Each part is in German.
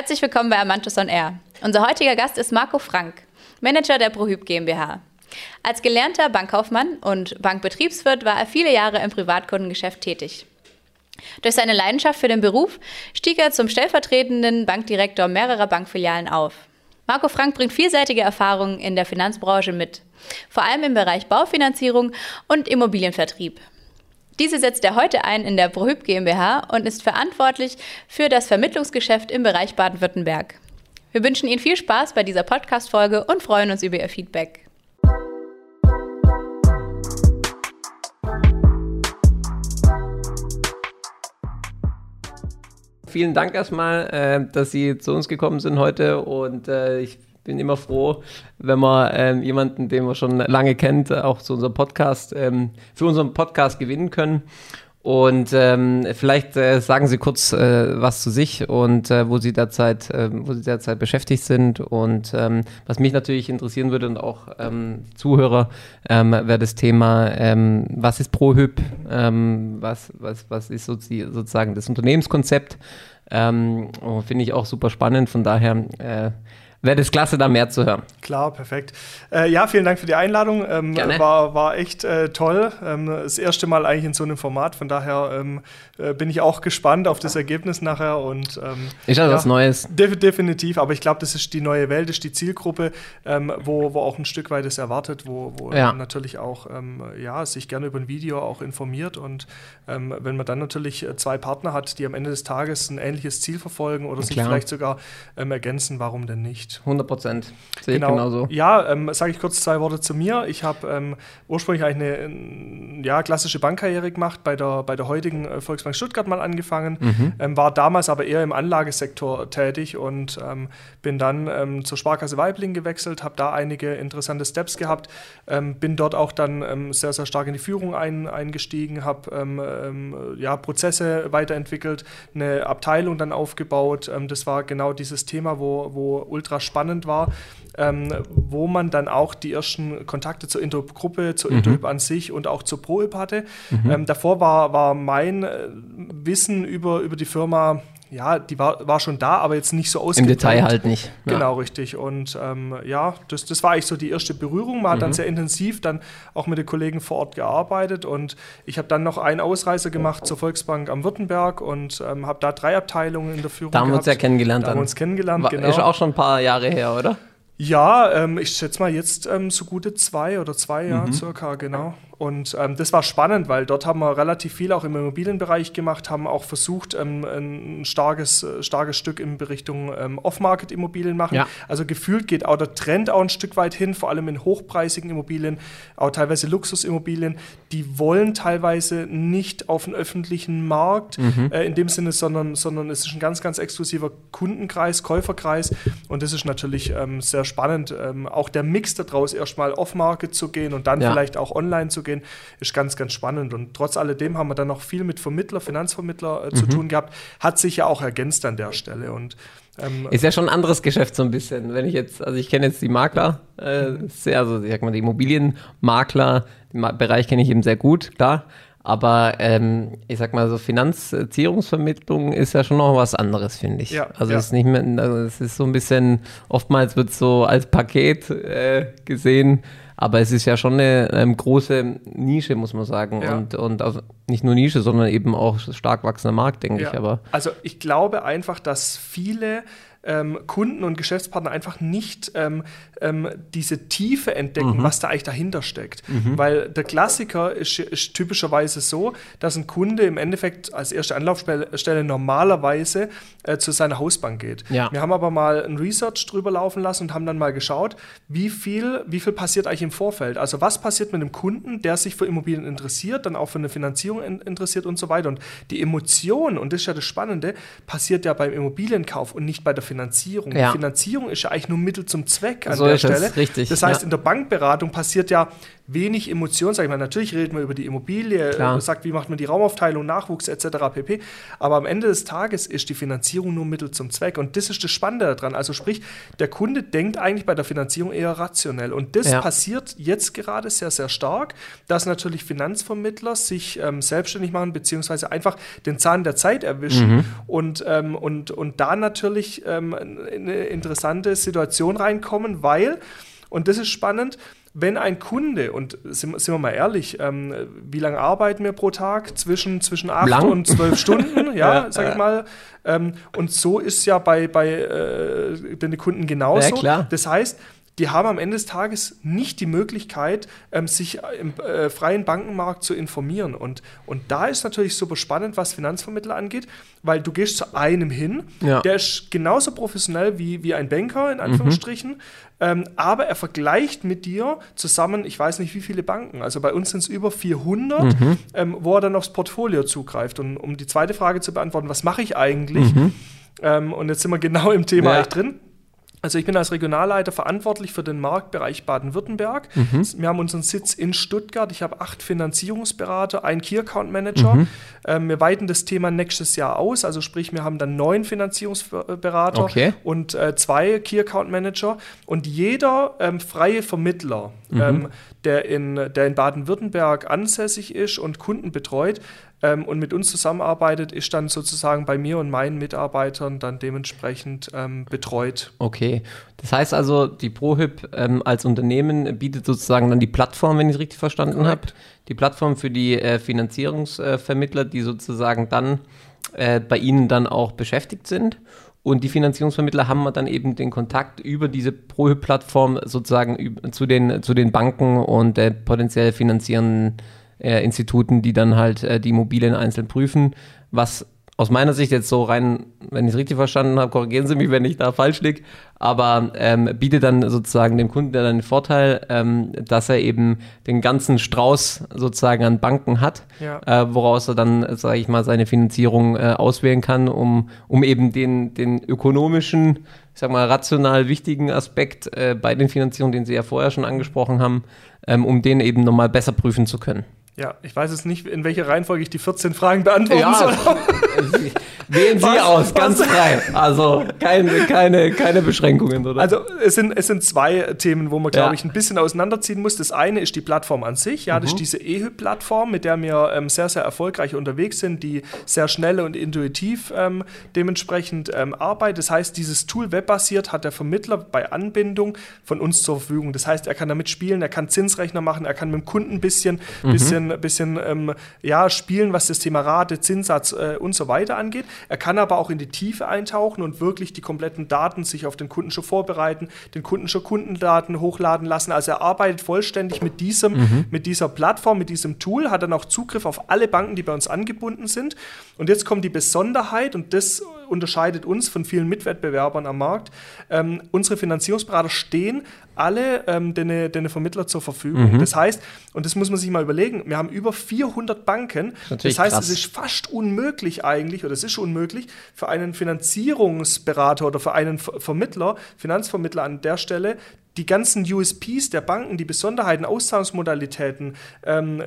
Herzlich willkommen bei Amantus on Air. Unser heutiger Gast ist Marco Frank, Manager der ProHyp GmbH. Als gelernter Bankkaufmann und Bankbetriebswirt war er viele Jahre im Privatkundengeschäft tätig. Durch seine Leidenschaft für den Beruf stieg er zum stellvertretenden Bankdirektor mehrerer Bankfilialen auf. Marco Frank bringt vielseitige Erfahrungen in der Finanzbranche mit, vor allem im Bereich Baufinanzierung und Immobilienvertrieb. Diese setzt er heute ein in der ProHyp GmbH und ist verantwortlich für das Vermittlungsgeschäft im Bereich Baden-Württemberg. Wir wünschen Ihnen viel Spaß bei dieser Podcast-Folge und freuen uns über Ihr Feedback. Vielen Dank erstmal, äh, dass Sie zu uns gekommen sind heute und äh, ich bin immer froh, wenn man ähm, jemanden, den man schon lange kennt, auch zu unserem Podcast, ähm, für unseren Podcast gewinnen können. Und ähm, vielleicht äh, sagen Sie kurz äh, was zu sich und äh, wo Sie derzeit, äh, wo Sie derzeit beschäftigt sind. Und ähm, was mich natürlich interessieren würde und auch ähm, Zuhörer, ähm, wäre das Thema, ähm, was ist ProHyp, ähm, was, was, was ist sozusagen das Unternehmenskonzept. Ähm, Finde ich auch super spannend. Von daher äh, wäre das klasse, da mehr zu hören. Klar, perfekt. Äh, ja, vielen Dank für die Einladung. Ähm, Gerne. War, war echt äh, toll. Ähm, das erste Mal eigentlich in so einem Format. Von daher ähm, äh, bin ich auch gespannt auf das Ergebnis nachher. Und, ähm, ist ja was Neues. Def definitiv. Aber ich glaube, das ist die neue Welt, das ist die Zielgruppe, ähm, wo, wo auch ein Stück weit es erwartet, wo, wo ja. natürlich auch ähm, ja, sich gerne über ein Video auch informiert. Und wenn man dann natürlich äh, zwei Partner hat, die am Ende des Tages ein ähnliches Ziel verfolgen oder sich vielleicht sogar ergänzen, warum denn nicht? Nicht. 100 Prozent. Sehe genau. ich genauso. Ja, ähm, sage ich kurz zwei Worte zu mir. Ich habe ähm, ursprünglich eigentlich eine ja, klassische Bankkarriere gemacht, bei der, bei der heutigen äh, Volksbank Stuttgart mal angefangen, mhm. ähm, war damals aber eher im Anlagesektor tätig und ähm, bin dann ähm, zur Sparkasse Weibling gewechselt, habe da einige interessante Steps gehabt, ähm, bin dort auch dann sehr, sehr stark in die Führung ein, eingestiegen, habe ja, Prozesse weiterentwickelt, eine Abteilung dann aufgebaut. das war genau dieses Thema, wo, wo ultra spannend war, ähm, wo man dann auch die ersten Kontakte zur Intergruppe, zur mhm. Interhyp an sich und auch zur ProHyp hatte. Mhm. Ähm, davor war, war mein äh, Wissen über, über die Firma ja, die war, war schon da, aber jetzt nicht so ausgeprägt. Im Detail halt nicht. Ja. Genau, richtig. Und ähm, ja, das, das war eigentlich so die erste Berührung. Man hat dann mhm. sehr intensiv dann auch mit den Kollegen vor Ort gearbeitet und ich habe dann noch einen Ausreißer gemacht zur Volksbank am Württemberg und ähm, habe da drei Abteilungen in der Führung Da haben wir uns ja kennengelernt. Da haben wir uns kennengelernt, war, genau. Ist auch schon ein paar Jahre her, oder? Ja, ähm, ich schätze mal jetzt ähm, so gute zwei oder zwei Jahre mhm. circa, genau. Und ähm, das war spannend, weil dort haben wir relativ viel auch im Immobilienbereich gemacht, haben auch versucht, ähm, ein starkes, äh, starkes Stück in Richtung ähm, Off-Market-Immobilien machen. Ja. Also gefühlt geht auch der Trend auch ein Stück weit hin, vor allem in hochpreisigen Immobilien, auch teilweise Luxusimmobilien. Die wollen teilweise nicht auf den öffentlichen Markt mhm. äh, in dem Sinne, sondern, sondern es ist ein ganz, ganz exklusiver Kundenkreis, Käuferkreis. Und das ist natürlich ähm, sehr spannend. Ähm, auch der Mix daraus, erstmal Off-Market zu gehen und dann ja. vielleicht auch online zu gehen gehen, ist ganz, ganz spannend. Und trotz alledem haben wir dann noch viel mit Vermittler, Finanzvermittler äh, zu mhm. tun gehabt. Hat sich ja auch ergänzt an der Stelle. Und ähm, ist ja schon ein anderes Geschäft so ein bisschen. Wenn ich jetzt, also ich kenne jetzt die Makler äh, sehr, also ich sag mal, die Immobilienmakler, den Bereich kenne ich eben sehr gut, klar. Aber ähm, ich sag mal, so Finanzierungsvermittlung ist ja schon noch was anderes, finde ich. Ja, also ja. es ist nicht mehr, also es ist so ein bisschen, oftmals wird es so als Paket äh, gesehen. Aber es ist ja schon eine ähm, große Nische, muss man sagen. Ja. Und, und also nicht nur Nische, sondern eben auch stark wachsender Markt, denke ja. ich. Aber also ich glaube einfach, dass viele ähm, Kunden und Geschäftspartner einfach nicht ähm, ähm, diese Tiefe entdecken, mhm. was da eigentlich dahinter steckt. Mhm. Weil der Klassiker ist, ist, typischerweise so, dass ein Kunde im Endeffekt als erste Anlaufstelle normalerweise äh, zu seiner Hausbank geht. Ja. Wir haben aber mal ein Research drüber laufen lassen und haben dann mal geschaut, wie viel, wie viel passiert eigentlich im Vorfeld. Also was passiert mit einem Kunden, der sich für Immobilien interessiert, dann auch für eine Finanzierung in, interessiert und so weiter. Und die Emotion, und das ist ja das Spannende, passiert ja beim Immobilienkauf und nicht bei der Finanzierung. Ja. Die Finanzierung ist ja eigentlich nur Mittel zum Zweck an so der Stelle. Das, richtig, das heißt, ja. in der Bankberatung passiert ja wenig Emotion, sag ich mal. Natürlich redet man über die Immobilie, Klar. sagt, wie macht man die Raumaufteilung, Nachwuchs etc. pp. Aber am Ende des Tages ist die Finanzierung nur Mittel zum Zweck. Und das ist das Spannende daran. Also sprich, der Kunde denkt eigentlich bei der Finanzierung eher rationell. Und das ja. passiert jetzt gerade sehr, sehr stark, dass natürlich Finanzvermittler sich ähm, selbstständig machen, beziehungsweise einfach den Zahn der Zeit erwischen mhm. und, ähm, und, und da natürlich ähm, in eine interessante Situation reinkommen, weil, und das ist spannend, wenn ein Kunde, und sind, sind wir mal ehrlich, ähm, wie lange arbeiten wir pro Tag? Zwischen, zwischen acht Lang? und zwölf Stunden, ja, Ja, sag ich mal. Ähm, und so ist ja bei, bei äh, den Kunden genauso. Ja, klar. Das heißt, die haben am Ende des Tages nicht die Möglichkeit, ähm, sich im äh, freien Bankenmarkt zu informieren. Und, und da ist natürlich super spannend, was Finanzvermittler angeht, weil du gehst zu einem hin, Ja. der ist genauso professionell wie, wie ein Banker, in Anführungsstrichen, ähm, aber er vergleicht mit dir zusammen, ich weiß nicht wie viele Banken, also bei uns sind es über 400, ähm, wo er dann aufs Portfolio zugreift. Und um die zweite Frage zu beantworten, was mache ich eigentlich? Ähm, und jetzt sind wir genau im Thema Ja. eigentlich drin. Also ich bin als Regionalleiter verantwortlich für den Marktbereich Baden-Württemberg. Wir haben unseren Sitz in Stuttgart. Ich habe acht Finanzierungsberater, einen Key Account Manager. Ähm, wir weiten das Thema nächstes Jahr aus. Also sprich, wir haben dann neun Finanzierungsberater Okay. und äh, zwei Key Account Manager. Und jeder ähm, freie Vermittler, ähm, der in, der in Baden-Württemberg ansässig ist und Kunden betreut ähm, und mit uns zusammenarbeitet, ist dann sozusagen bei mir und meinen Mitarbeitern dann dementsprechend ähm, betreut. Okay. Das heißt also, die ProHyp ähm, als Unternehmen bietet sozusagen dann die Plattform, wenn ich es richtig verstanden habe. Die Plattform für die äh, Finanzierungsvermittler, die sozusagen dann äh, bei Ihnen dann auch beschäftigt sind. Und die Finanzierungsvermittler haben dann eben den Kontakt über diese ProHyp-Plattform sozusagen zu den, zu den Banken und äh, potenziell finanzierenden äh, Instituten, die dann halt äh, die Immobilien einzeln prüfen, was aus meiner Sicht jetzt so rein, wenn ich es richtig verstanden habe, korrigieren Sie mich, wenn ich da falsch liege, aber ähm, bietet dann sozusagen dem Kunden dann den Vorteil, ähm, dass er eben den ganzen Strauß sozusagen an Banken hat, Ja. äh, woraus er dann, sage ich mal, seine Finanzierung äh, auswählen kann, um, um eben den, den ökonomischen, ich sag mal, rational wichtigen Aspekt äh, bei den Finanzierungen, den Sie ja vorher schon angesprochen haben, ähm, um den eben nochmal besser prüfen zu können. Ja, ich weiß jetzt nicht, in welcher Reihenfolge ich die 14 Fragen beantworten soll. wählen Sie Was? aus, ganz Was? frei. Also keine, keine, keine Beschränkungen, oder? Also es sind, es sind zwei Themen, wo man, glaube Ja. ich, ein bisschen auseinanderziehen muss. Das eine ist die Plattform an sich. Ja, das ist diese EHÜP-Plattform, mit der wir ähm, sehr, sehr erfolgreich unterwegs sind, die sehr schnell und intuitiv ähm, dementsprechend ähm, arbeitet. Das heißt, dieses Tool webbasiert hat der Vermittler bei Anbindung von uns zur Verfügung. Das heißt, er kann damit spielen, er kann Zinsrechner machen, er kann mit dem Kunden ein bisschen, bisschen, bisschen ähm, ja, spielen, was das Thema Rate, Zinssatz äh, und so weiter angeht. Er kann aber auch in die Tiefe eintauchen und wirklich die kompletten Daten sich auf den Kunden schon vorbereiten, den Kunden schon Kundendaten hochladen lassen. Also er arbeitet vollständig mit diesem, mit dieser Plattform, mit diesem Tool, hat dann auch Zugriff auf alle Banken, die bei uns angebunden sind. Und jetzt kommt die Besonderheit und das unterscheidet uns von vielen Mitwettbewerbern am Markt. Ähm, unsere Finanzierungsberater stehen alle ähm, den, den Vermittler zur Verfügung. Das heißt, und das muss man sich mal überlegen, wir haben über 400 Banken. natürlich Das heißt, krass. es ist fast unmöglich eigentlich, oder es ist unmöglich, für einen Finanzierungsberater oder für einen Ver Vermittler, Finanzvermittler an der Stelle, die ganzen USPs der Banken, die Besonderheiten, Auszahlungsmodalitäten, ähm, äh,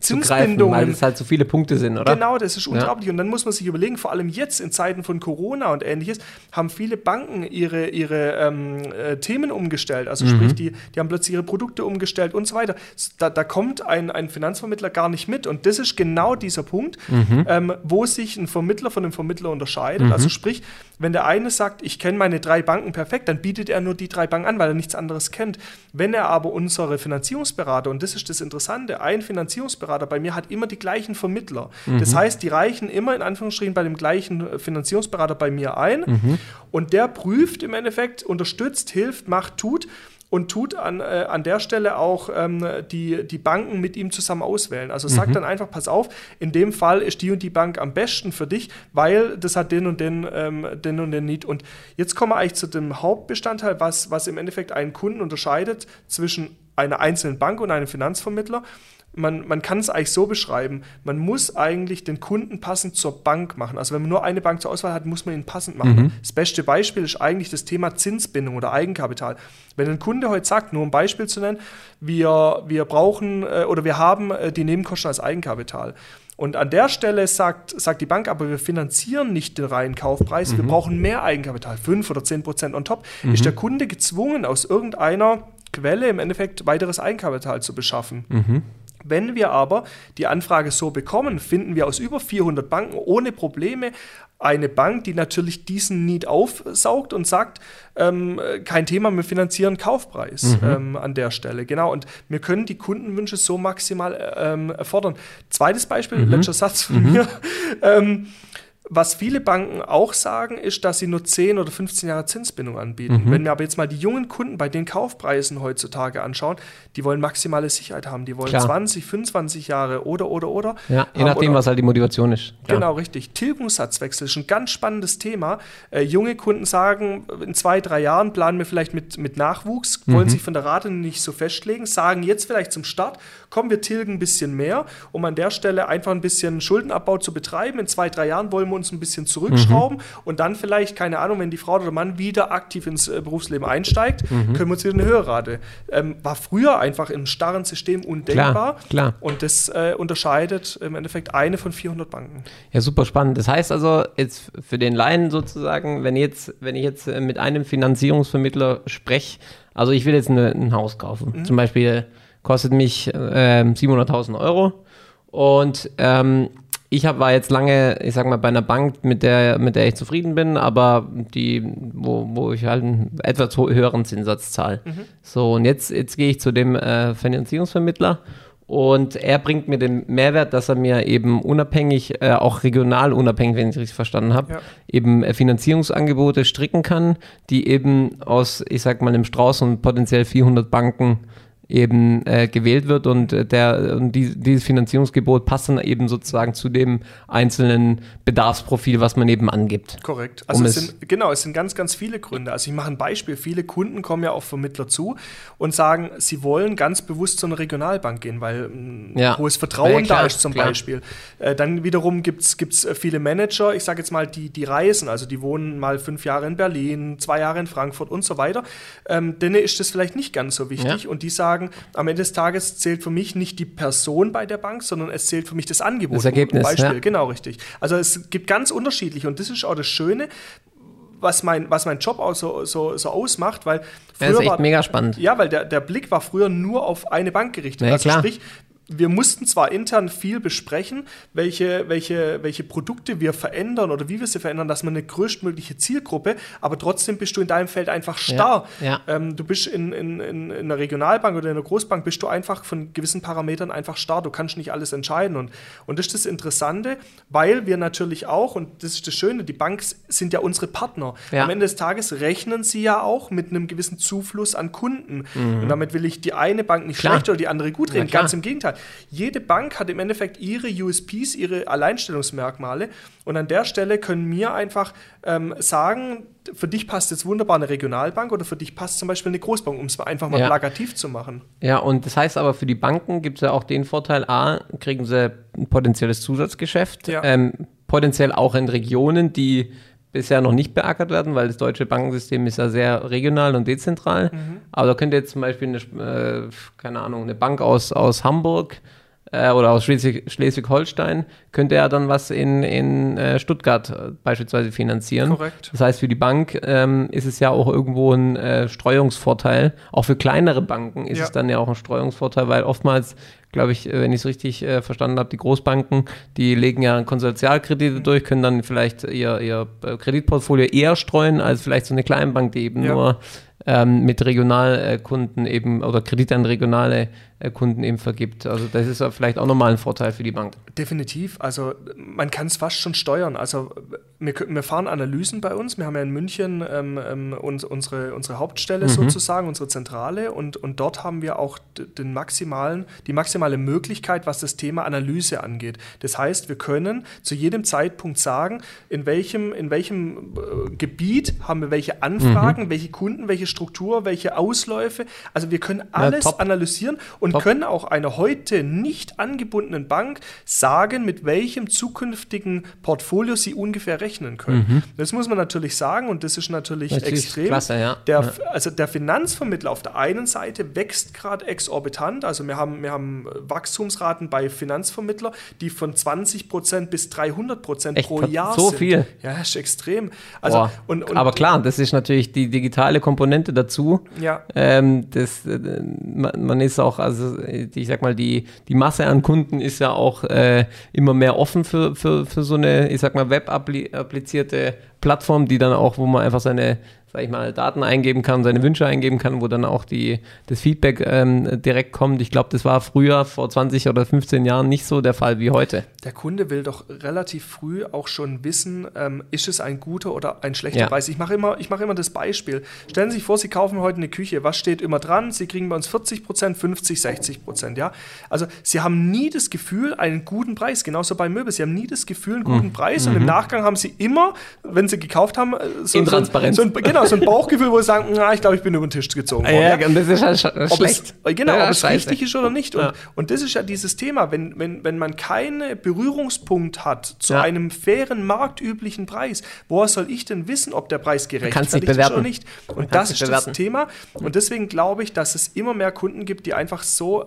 zu greifen, weil Zinsbindungen, es halt so viele Punkte sind, oder? Genau, das ist unglaublich. Und dann muss man sich überlegen, vor allem jetzt in Zeiten von Corona und ähnliches, haben viele Banken ihre, ihre ähm, äh, Themen umgestellt. Also sprich, die, die haben plötzlich ihre Produkte umgestellt und so weiter. Da, da kommt ein, ein Finanzvermittler gar nicht mit. Und das ist genau dieser Punkt, ähm, wo sich ein Vermittler von einem Vermittler unterscheidet. Also sprich, wenn der eine sagt, ich kenne meine drei Banken perfekt, dann bietet er nur die drei Banken an, weil er nichts anderes kennt. Wenn er aber unsere Finanzierungsberater, und das ist das Interessante, ein Finanzierungsberater bei mir hat immer die gleichen Vermittler. Das heißt, die reichen immer in Anführungsstrichen bei dem gleichen äh, Finanzierungsberater bei mir ein und der prüft im Endeffekt, unterstützt, hilft, macht, tut und tut an, äh, an der Stelle auch ähm, die, die Banken mit ihm zusammen auswählen. Also sagt dann einfach, pass auf, in dem Fall ist die und die Bank am besten für dich, weil das hat den und den, ähm, den und den Need. Und jetzt kommen wir eigentlich zu dem Hauptbestandteil, was, was im Endeffekt einen Kunden unterscheidet zwischen einer einzelnen Bank und einem Finanzvermittler. Man, man kann es eigentlich so beschreiben, man muss eigentlich den Kunden passend zur Bank machen. Also wenn man nur eine Bank zur Auswahl hat, muss man ihn passend machen. Das beste Beispiel ist eigentlich das Thema Zinsbindung oder Eigenkapital. Wenn ein Kunde heute sagt, nur um ein Beispiel zu nennen, wir, wir brauchen äh, oder wir haben äh, die Nebenkosten als Eigenkapital. Und an der Stelle sagt, sagt die Bank, aber wir finanzieren nicht den reinen Kaufpreis, wir brauchen mehr Eigenkapital, 5 oder 10 Prozent on top, ist der Kunde gezwungen, aus irgendeiner Quelle im Endeffekt weiteres Eigenkapital zu beschaffen. Wenn wir aber die Anfrage so bekommen, finden wir aus über 400 Banken ohne Probleme eine Bank, die natürlich diesen Need aufsaugt und sagt, ähm, kein Thema, wir finanzieren Kaufpreis mhm. ähm, an der Stelle. Genau, und wir können die Kundenwünsche so maximal ähm, erfordern. Zweites Beispiel, mhm. letzter Satz von mhm. mir. Was viele Banken auch sagen, ist, dass sie nur 10 oder 15 Jahre Zinsbindung anbieten. Mhm. Wenn wir aber jetzt mal die jungen Kunden bei den Kaufpreisen heutzutage anschauen, die wollen maximale Sicherheit haben. Die wollen Klar. 20, 25 Jahre oder, oder, oder. Ja, je nachdem, oder, was halt die Motivation ist. Klar. Genau, richtig. Tilgungssatzwechsel ist ein ganz spannendes Thema. Äh, junge Kunden sagen, in zwei, drei Jahren planen wir vielleicht mit, mit Nachwuchs, wollen mhm. sich von der Rate nicht so festlegen, sagen jetzt vielleicht zum Start, komm, wir tilgen ein bisschen mehr, um an der Stelle einfach ein bisschen Schuldenabbau zu betreiben. In zwei, drei Jahren wollen wir uns ein bisschen zurückschrauben mhm. und dann vielleicht, keine Ahnung, wenn die Frau oder der Mann wieder aktiv ins äh, Berufsleben einsteigt, mhm. können wir uns wieder eine höhere Rate. Ähm, war früher einfach im starren System undenkbar. Klar, klar. Und das äh, unterscheidet im Endeffekt eine von 400 Banken. Ja, super spannend. Das heißt also, jetzt für den Laien sozusagen, wenn, jetzt, wenn ich jetzt äh, mit einem Finanzierungsvermittler spreche, also ich will jetzt eine, ein Haus kaufen, mhm. zum Beispiel kostet mich äh, 700.000 Euro und ähm, ich hab, war jetzt lange, ich sag mal, bei einer Bank, mit der, mit der ich zufrieden bin, aber die, wo, wo ich halt einen etwas höheren Zinssatz zahle. Mhm. So, und jetzt, jetzt gehe ich zu dem äh, Finanzierungsvermittler und er bringt mir den Mehrwert, dass er mir eben unabhängig, äh, auch regional unabhängig, wenn ich es richtig verstanden habe, ja. eben äh, Finanzierungsangebote stricken kann, die eben aus, ich sag mal, einem Strauß und potenziell 400 Banken eben äh, gewählt wird und äh, der und die, dieses Finanzierungsgebot passt dann eben sozusagen zu dem einzelnen Bedarfsprofil, was man eben angibt. Korrekt. Also um es sind, genau, es sind ganz, ganz viele Gründe. Also ich mache ein Beispiel. Viele Kunden kommen ja auf Vermittler zu und sagen, sie wollen ganz bewusst zu einer Regionalbank gehen, weil mm, ja. hohes Vertrauen ja, klar, da ist zum klar. Beispiel. Äh, dann wiederum gibt es äh, viele Manager, ich sage jetzt mal, die, die reisen, also die wohnen mal fünf Jahre in Berlin, zwei Jahre in Frankfurt und so weiter. Ähm, denen ist das vielleicht nicht ganz so wichtig ja. und die sagen, sagen, am Ende des Tages zählt für mich nicht die Person bei der Bank, sondern es zählt für mich das Angebot. Das Ergebnis. Beispiel, ja. genau richtig. Also es gibt ganz unterschiedliche und das ist auch das Schöne was mein, was mein Job auch so, so, so ausmacht, weil früher das ist echt war, mega spannend. Ja, weil der, der Blick war früher nur auf eine Bank gerichtet. Ja, also klar. sprich, wir mussten zwar intern viel besprechen, welche, welche, welche Produkte wir verändern oder wie wir sie verändern, dass man eine größtmögliche Zielgruppe, aber trotzdem bist du in deinem Feld einfach starr. Ja, ja. Ähm, du bist in, in, in, in einer Regionalbank oder in einer Großbank, bist du einfach von gewissen Parametern einfach starr. Du kannst nicht alles entscheiden. Und, und das ist das Interessante, weil wir natürlich auch, und das ist das Schöne, die Banken sind ja unsere Partner. Ja. Am Ende des Tages rechnen sie ja auch mit einem gewissen Zufluss an Kunden. Mhm. Und damit will ich die eine Bank nicht Klar. schlecht oder die andere gut reden. Ganz im Gegenteil. Jede Bank hat im Endeffekt ihre USPs, ihre Alleinstellungsmerkmale. Und an der Stelle können wir einfach ähm, sagen, für dich passt jetzt wunderbar eine Regionalbank oder für dich passt zum Beispiel eine Großbank, um es einfach mal ja. plakativ zu machen. Ja, und das heißt aber für die Banken gibt es ja auch den Vorteil, A, kriegen sie ein potenzielles Zusatzgeschäft, ja. ähm, potenziell auch in Regionen, die bisher noch nicht beackert werden, weil das deutsche Bankensystem ist ja sehr regional und dezentral. Mhm. Aber da könnte jetzt zum Beispiel eine, äh, keine Ahnung, eine Bank aus, aus Hamburg äh, oder aus Schleswig-Holstein könnte er dann was in, in äh, Stuttgart äh, beispielsweise finanzieren. Korrekt. Das heißt, für die Bank ähm, ist es ja auch irgendwo ein äh, Streuungsvorteil. Auch für kleinere Banken ist ja. es dann ja auch ein Streuungsvorteil, weil oftmals glaube ich, äh, wenn ich es richtig äh, verstanden habe, die Großbanken, die legen ja Konsortialkredite durch, können dann vielleicht ihr, ihr Kreditportfolio eher streuen als vielleicht so eine Kleinbank, die eben ja. nur ähm, mit Regionalkunden eben oder Kredite an regionale äh, Kunden eben vergibt. Also das ist vielleicht auch nochmal ein Vorteil für die Bank. Definitiv. Also man kann es fast schon steuern. Also wir, wir, fahren Analysen bei uns. Wir haben ja in München ähm, ähm uns, unsere, unsere Hauptstelle mhm. sozusagen, unsere Zentrale und, und dort haben wir auch den maximalen, die maximale Möglichkeit, was das Thema Analyse angeht. Das heißt, wir können zu jedem Zeitpunkt sagen, in welchem, in welchem äh, Gebiet haben wir welche Anfragen, mhm. welche Kunden, welche Struktur, welche Ausläufe. Also wir können alles ja, analysieren und. Können auch einer heute nicht angebundenen Bank sagen, mit welchem zukünftigen Portfolio sie ungefähr rechnen können. Mhm. Das muss man natürlich sagen und das ist natürlich, natürlich extrem. Klasse, ja. Der, ja. Also der Finanzvermittler auf der einen Seite wächst gerade exorbitant. Also wir haben, wir haben Wachstumsraten bei Finanzvermittler, die von 20% bis 300% pro Jahr so sind. So viel? Ja, ist extrem. Also, und, und, Aber klar, das ist natürlich die digitale Komponente dazu. Ja. Ähm, das, äh, man ist auch, also also ich sag mal, die, die Masse an Kunden ist ja auch äh, immer mehr offen für, für, für so eine, ich sag mal, web-applizierte Plattform, die dann auch, wo man einfach seine, sag ich mal, Daten eingeben kann, seine Wünsche eingeben kann, wo dann auch die, das Feedback ähm, direkt kommt. Ich glaube, das war früher, vor 20 oder 15 Jahren, nicht so der Fall wie heute. Der Kunde will doch relativ früh auch schon wissen, ähm, ist es ein guter oder ein schlechter Ja. Preis. Ich mache immer, ich mache immer das Beispiel. Stellen Sie sich vor, Sie kaufen heute eine Küche. Was steht immer dran? Sie kriegen bei uns 40 Prozent, 50%, 60 Prozent. Ja? Also Sie haben nie das Gefühl, einen guten Preis. Genauso bei Möbel. Sie haben nie das Gefühl, einen guten Preis. Und im Nachgang haben Sie immer, wenn Sie gekauft haben, äh, so, Intransparenz. so, ein, genau, so ein Bauchgefühl, wo Sie sagen, na, ich glaube, ich bin über den Tisch gezogen worden. Ja? und das ist halt sch ob schlecht. Es, äh, genau, Ja, ob es richtig ist oder nicht. Und, Ja. und das ist ja dieses Thema, wenn, wenn, wenn man keinen Berührungspunkt hat zu Ja. einem fairen, marktüblichen Preis, woher soll ich denn wissen, ob der Preis gerechtfertigt ist oder nicht? Und das ist das bewerten. Thema. Und deswegen glaube ich, dass es immer mehr Kunden gibt, die einfach so,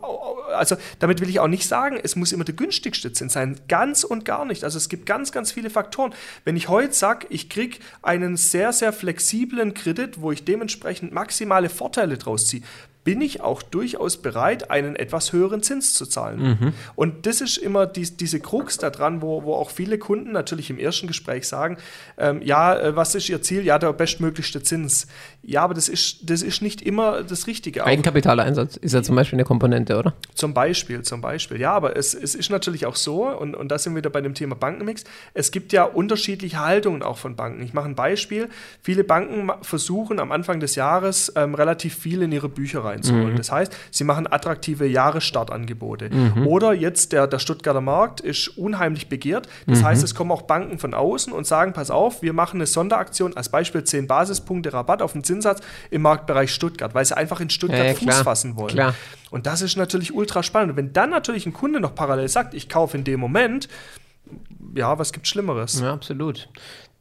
also damit will ich auch nicht sagen, es muss immer der günstigste Zins sein. Ganz und gar nicht. Also es gibt ganz, ganz viele Faktoren. Wenn ich heute sage, ich kriege einen sehr, sehr flexiblen Kredit, wo ich dementsprechend maximale Vorteile draus ziehe, bin ich auch durchaus bereit, einen etwas höheren Zins zu zahlen. Und das ist immer dies, diese Krux da dran, wo, wo auch viele Kunden natürlich im ersten Gespräch sagen, ähm, ja, äh, was ist Ihr Ziel? Ja, der bestmöglichste Zins. Ja, aber das ist, das ist nicht immer das Richtige. Eigenkapitaleinsatz ist ja zum Beispiel eine Komponente, oder? zum Beispiel, zum Beispiel. Ja, aber es, es ist natürlich auch so, und, und da sind wir wieder bei dem Thema Bankenmix, es gibt ja unterschiedliche Haltungen auch von Banken. Ich mache ein Beispiel. Viele Banken versuchen am Anfang des Jahres ähm, relativ viel in ihre Bücher reinzuholen. Das heißt, sie machen attraktive Jahresstartangebote. Oder jetzt der, der Stuttgarter Markt ist unheimlich begehrt. Das heißt, es kommen auch Banken von außen und sagen, pass auf, wir machen eine Sonderaktion, als Beispiel 10 Basispunkte Rabatt auf den Zinssatz im Marktbereich Stuttgart, weil sie einfach in Stuttgart ja, Fuß klar. fassen wollen. Klar. Und das ist natürlich ultra spannend. Und wenn dann natürlich ein Kunde noch parallel sagt, ich kaufe in dem Moment, ja, was gibt Schlimmeres? Ja, absolut.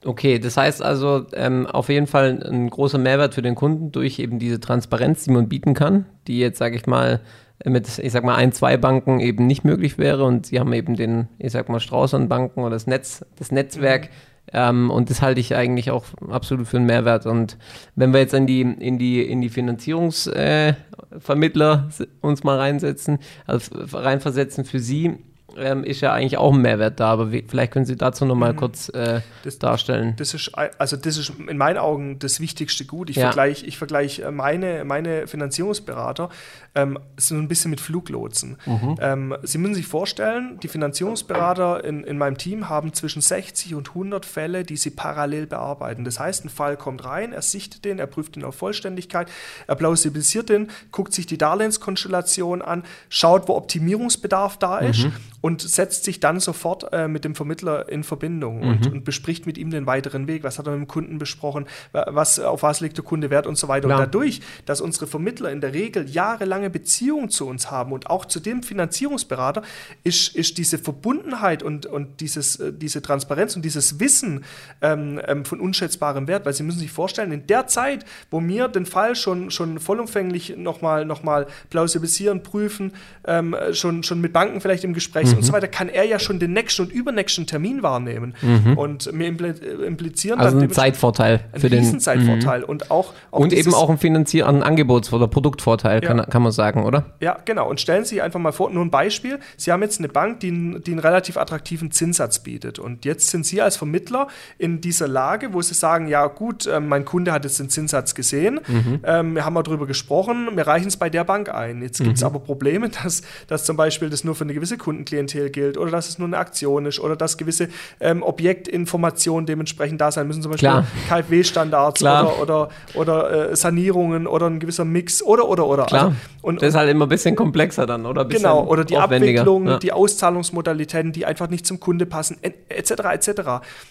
Okay, das heißt also ähm, auf jeden Fall ein großer Mehrwert für den Kunden durch eben diese Transparenz, die man bieten kann, die jetzt, sage ich mal, mit, ich sag mal, ein, zwei Banken eben nicht möglich wäre. Und sie haben eben den, ich sag mal, Strauß an Banken oder das Netz, das Netzwerk. Ähm, und das halte ich eigentlich auch absolut für einen Mehrwert. Und wenn wir jetzt in die, in die, in die Finanzierungsvermittler äh, uns mal reinsetzen, also reinversetzen für sie, ähm, ist ja eigentlich auch ein Mehrwert da, aber wie, vielleicht können Sie dazu nochmal mal kurz äh, Das- darstellen. Das ist, also das ist in meinen Augen das wichtigste Gut. Ich Ja. vergleiche ich vergleich meine, meine Finanzierungsberater ähm, so ein bisschen mit Fluglotsen. Mhm. Ähm, Sie müssen sich vorstellen, die Finanzierungsberater in, in meinem Team haben zwischen 60 und 100 Fälle, die sie parallel bearbeiten. Das heißt, ein Fall kommt rein, er sichtet den, er prüft ihn auf Vollständigkeit, er plausibilisiert den, guckt sich die Darlehenskonstellation an, schaut, wo Optimierungsbedarf da ist und setzt sich dann sofort äh, mit dem Vermittler in Verbindung und, und bespricht mit ihm den weiteren Weg. Was hat er mit dem Kunden besprochen? Wa- Was, auf was legt der Kunde Wert und so weiter. Klar. Und dadurch, dass unsere Vermittler in der Regel jahrelange Beziehungen zu uns haben und auch zu dem Finanzierungsberater, ist, ist diese Verbundenheit und, und dieses, äh, diese Transparenz und dieses Wissen ähm, ähm, von unschätzbarem Wert. Weil Sie müssen sich vorstellen, in der Zeit, wo wir den Fall schon, schon vollumfänglich nochmal noch mal plausibilisieren, prüfen, ähm, äh, schon, schon mit Banken vielleicht im Gespräch sind und so weiter, kann er ja schon den nächsten und übernächsten Termin wahrnehmen. Und mir äh, implizieren Also ein dementsprechend Zeitvorteil für den. Riesenzeitvorteil. Und auch, auch Und eben auch ein Finanzier einen Angebots- oder Produktvorteil, Ja. kann, kann man sagen, oder? Ja, genau. Und stellen Sie sich einfach mal vor, nur ein Beispiel. Sie haben jetzt eine Bank, die, einen- die einen relativ attraktiven Zinssatz bietet. Und jetzt sind Sie als Vermittler in dieser Lage, wo Sie sagen, ja gut, ähm, mein Kunde hat jetzt den Zinssatz gesehen, ähm, wir haben mal drüber gesprochen, wir reichen es bei der Bank ein. Jetzt gibt es aber Probleme, dass, dass zum Beispiel das nur für eine gewisse Kundenklientel gilt oder dass es nur eine Aktion ist oder dass gewisse ähm, Objektinformationen dementsprechend da sein müssen, zum Beispiel. KfW-Standards oder, oder, oder äh, Sanierungen oder ein gewisser Mix oder, oder, oder. Klar. Also, und, das ist halt immer ein bisschen komplexer dann, oder? Genau, oder die. Abwicklung, Ja. die Auszahlungsmodalitäten, die einfach nicht zum Kunde passen, et- etc. etc.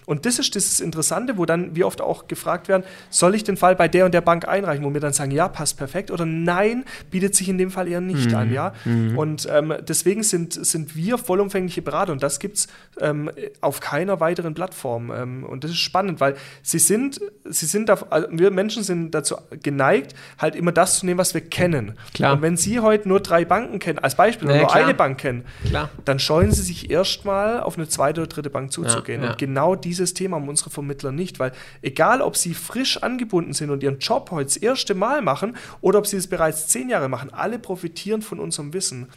Und das ist das Interessante, wo dann wie oft auch gefragt werden, soll ich den Fall bei der und der Bank einreichen, wo wir dann sagen, ja, passt perfekt oder nein, bietet sich in dem Fall eher nicht Mhm. an, ja. Und ähm, deswegen sind, sind wir wir vollumfängliche Berater und das gibt es ähm, auf keiner weiteren Plattform. Ähm, und das ist spannend, weil sie sind, sie sind, da, also wir Menschen sind dazu geneigt, halt immer das zu nehmen, was wir kennen. Klar. Und wenn Sie heute nur drei Banken kennen, als Beispiel, Ja, nur klar. eine Bank kennen, Klar. dann scheuen Sie sich erstmal auf eine zweite oder dritte Bank zuzugehen. Ja, ja. Und genau dieses Thema haben unsere Vermittler nicht, weil egal, ob Sie frisch angebunden sind und Ihren Job heute das erste Mal machen oder ob Sie es bereits zehn Jahre machen, alle profitieren von unserem Wissen.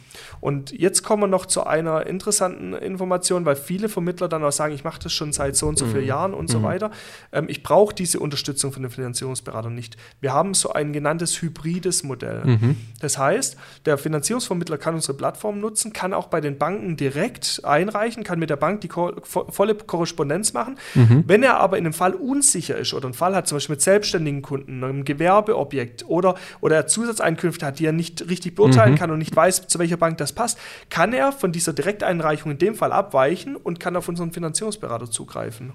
Und jetzt kommen wir noch zu einer interessanten Information, weil viele Vermittler dann auch sagen, ich mache das schon seit so und so Mhm. vielen Jahren und so weiter. Ähm, ich brauche diese Unterstützung von den Finanzierungsberatern nicht. Wir haben so ein genanntes hybrides Modell. Mhm. Das heißt, der Finanzierungsvermittler kann unsere Plattform nutzen, kann auch bei den Banken direkt einreichen, kann mit der Bank die ko volle Korrespondenz machen. Mhm. Wenn er aber in einem Fall unsicher ist oder einen Fall hat, zum Beispiel mit selbstständigen Kunden, einem Gewerbeobjekt oder, oder er Zusatzeinkünfte hat, die er nicht richtig beurteilen kann und nicht weiß, zu welcher Bank das passt, kann er von dieser Direkteinreichung in dem Fall abweichen und kann auf unseren Finanzierungsberater zugreifen.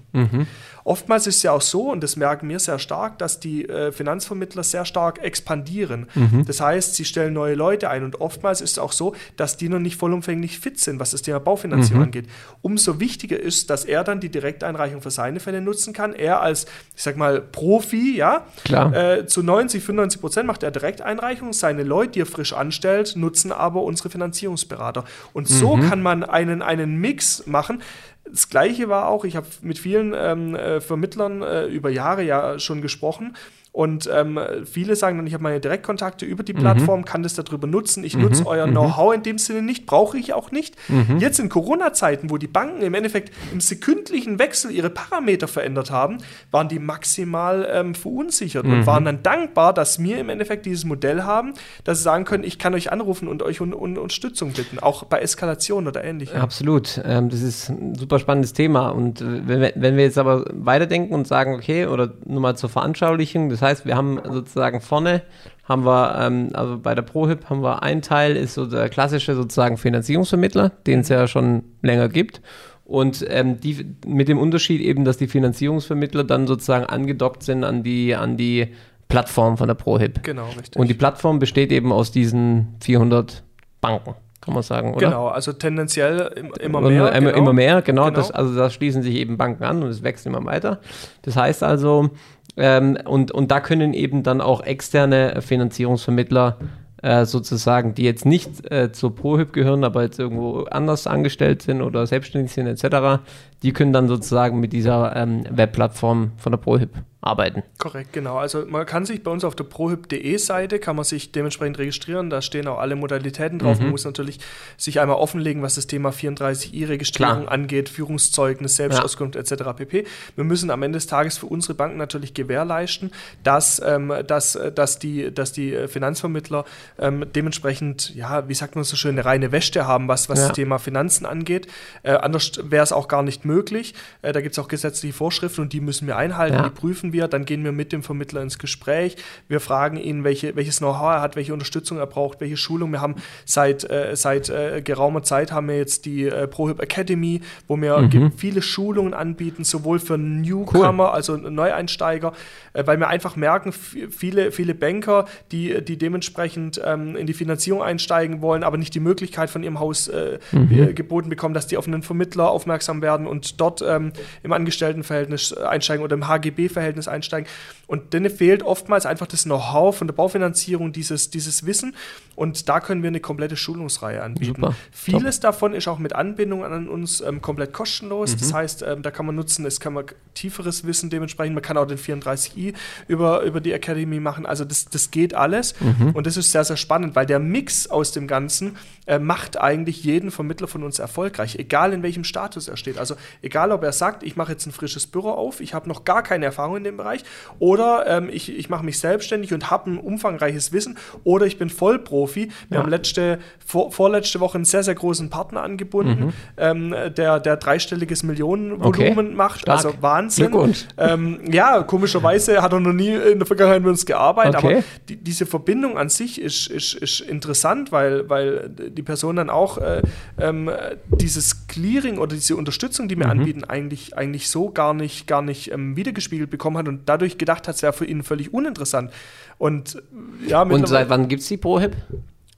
Oftmals ist es ja auch so, und das merken wir sehr stark, dass die äh, Finanzvermittler sehr stark expandieren. Das heißt, sie stellen neue Leute ein und oftmals ist es auch so, dass die noch nicht vollumfänglich fit sind, was das Thema Baufinanzierung angeht. Umso wichtiger ist, dass er dann die Direkteinreichung für seine Fälle nutzen kann. Er als, ich sag mal, Profi, ja, Klar. äh, zu 90, 95 Prozent macht er Direkteinreichung. Seine Leute, die er frisch anstellt, nutzen aber unsere Finanzierungsberater. Und so kann man einen, einen Mix machen. Das Gleiche war auch, ich habe mit vielen ähm, äh, Vermittlern äh, über Jahre ja schon gesprochen. Und ähm, viele sagen dann, ich habe meine Direktkontakte über die Plattform, kann das darüber nutzen. Ich nutze euer Know-how in dem Sinne nicht, brauche ich auch nicht. Jetzt in Corona-Zeiten, wo die Banken im Endeffekt im sekündlichen Wechsel ihre Parameter verändert haben, waren die maximal ähm, verunsichert und waren dann dankbar, dass wir im Endeffekt dieses Modell haben, dass sie sagen können, ich kann euch anrufen und euch um, um Unterstützung bitten, auch bei Eskalation oder ähnlichem. Absolut. Ähm, das ist ein super spannendes Thema. Und äh, wenn wir, wenn wir jetzt aber weiterdenken und sagen, okay, oder nur mal zur Veranschaulichung, das heißt, wir haben sozusagen vorne, haben wir, ähm, also bei der ProHip haben wir ein Teil, ist so der klassische sozusagen Finanzierungsvermittler, den es ja schon länger gibt. Und ähm, die, mit dem Unterschied eben, dass die Finanzierungsvermittler dann sozusagen angedockt sind an die, an die Plattform von der ProHip. Genau, richtig. Und die Plattform besteht eben aus diesen 400 Banken, kann man sagen, oder? genau, also tendenziell im- immer mehr. Immer, genau. immer mehr, genau. Genau. Das, also da schließen sich eben Banken an und es wächst immer weiter. Das heißt also, ähm, und, und da können eben dann auch externe Finanzierungsvermittler äh, sozusagen, die jetzt nicht äh, zur ProHyp gehören, aber jetzt irgendwo anders angestellt sind oder selbstständig sind etc., die können dann sozusagen mit dieser ähm, Webplattform von der ProHyp arbeiten. Korrekt, genau. Also man kann sich bei uns auf der prohip.de Seite, kann man sich dementsprechend registrieren. Da stehen auch alle Modalitäten drauf. Man muss natürlich sich einmal offenlegen, was das Thema 34i-Registrierung Klar. angeht, Führungszeugnis, Selbstauskunft etc. pp. Wir müssen am Ende des Tages für unsere Banken natürlich gewährleisten, dass, ähm, dass, dass, die, dass die äh, Finanzvermittler ähm, dementsprechend, ja, wie sagt man so schön, eine reine Wäsche haben, was, was Ja. das Thema Finanzen angeht. Äh, anders wäre es auch gar nicht möglich. Äh, da gibt es auch gesetzliche Vorschriften und die müssen wir einhalten, Ja. die prüfen wir, dann gehen wir mit dem Vermittler ins Gespräch. Wir fragen ihn, welche, welches Know-how er hat, welche Unterstützung er braucht, welche Schulung. Wir haben seit, äh, seit äh, geraumer Zeit haben wir jetzt die äh, ProHip Academy, wo wir Mhm. viele Schulungen anbieten, sowohl für Newcomer, also Neueinsteiger, äh, weil wir einfach merken, viele, viele Banker, die, die dementsprechend ähm, in die Finanzierung einsteigen wollen, aber nicht die Möglichkeit von ihrem Haus äh, geboten bekommen, dass die auf einen Vermittler aufmerksam werden und dort ähm, im Angestelltenverhältnis einsteigen oder im HGB-Verhältnis einsteigen. Und denen fehlt oftmals einfach das Know-how von der Baufinanzierung, dieses, dieses Wissen. Und da können wir eine komplette Schulungsreihe anbieten. Super. Vieles davon ist auch mit Anbindung an uns ähm, komplett kostenlos. Das heißt, ähm, da kann man nutzen, es kann man tieferes Wissen dementsprechend. Man kann auch den 34i über, über die Academy machen. Also das, das geht alles. Und das ist sehr, sehr spannend, weil der Mix aus dem Ganzen äh, macht eigentlich jeden Vermittler von uns erfolgreich, egal in welchem Status er steht. Also egal, ob er sagt, ich mache jetzt ein frisches Büro auf, ich habe noch gar keine Erfahrung in dem Bereich, oder ähm, ich, ich mache mich selbstständig und habe ein umfangreiches Wissen, oder ich bin Vollprofi. Wir Ja. haben letzte, vor, vorletzte Woche einen sehr, sehr großen Partner angebunden, ähm, der, der dreistelliges Millionenvolumen Okay. macht. Stark. Also Wahnsinn. Ähm, ja, komischerweise hat er noch nie in der Vergangenheit mit uns gearbeitet, Okay. aber die, diese Verbindung an sich ist, ist, ist interessant, weil, weil die Person dann auch äh, ähm, dieses Clearing oder diese Unterstützung, die wir anbieten, eigentlich, eigentlich so gar nicht, gar nicht ähm, wiedergespiegelt bekommen hat und dadurch gedacht hat, es wäre für ihn völlig uninteressant. Und ja, Und seit wann gibt es die ProHip?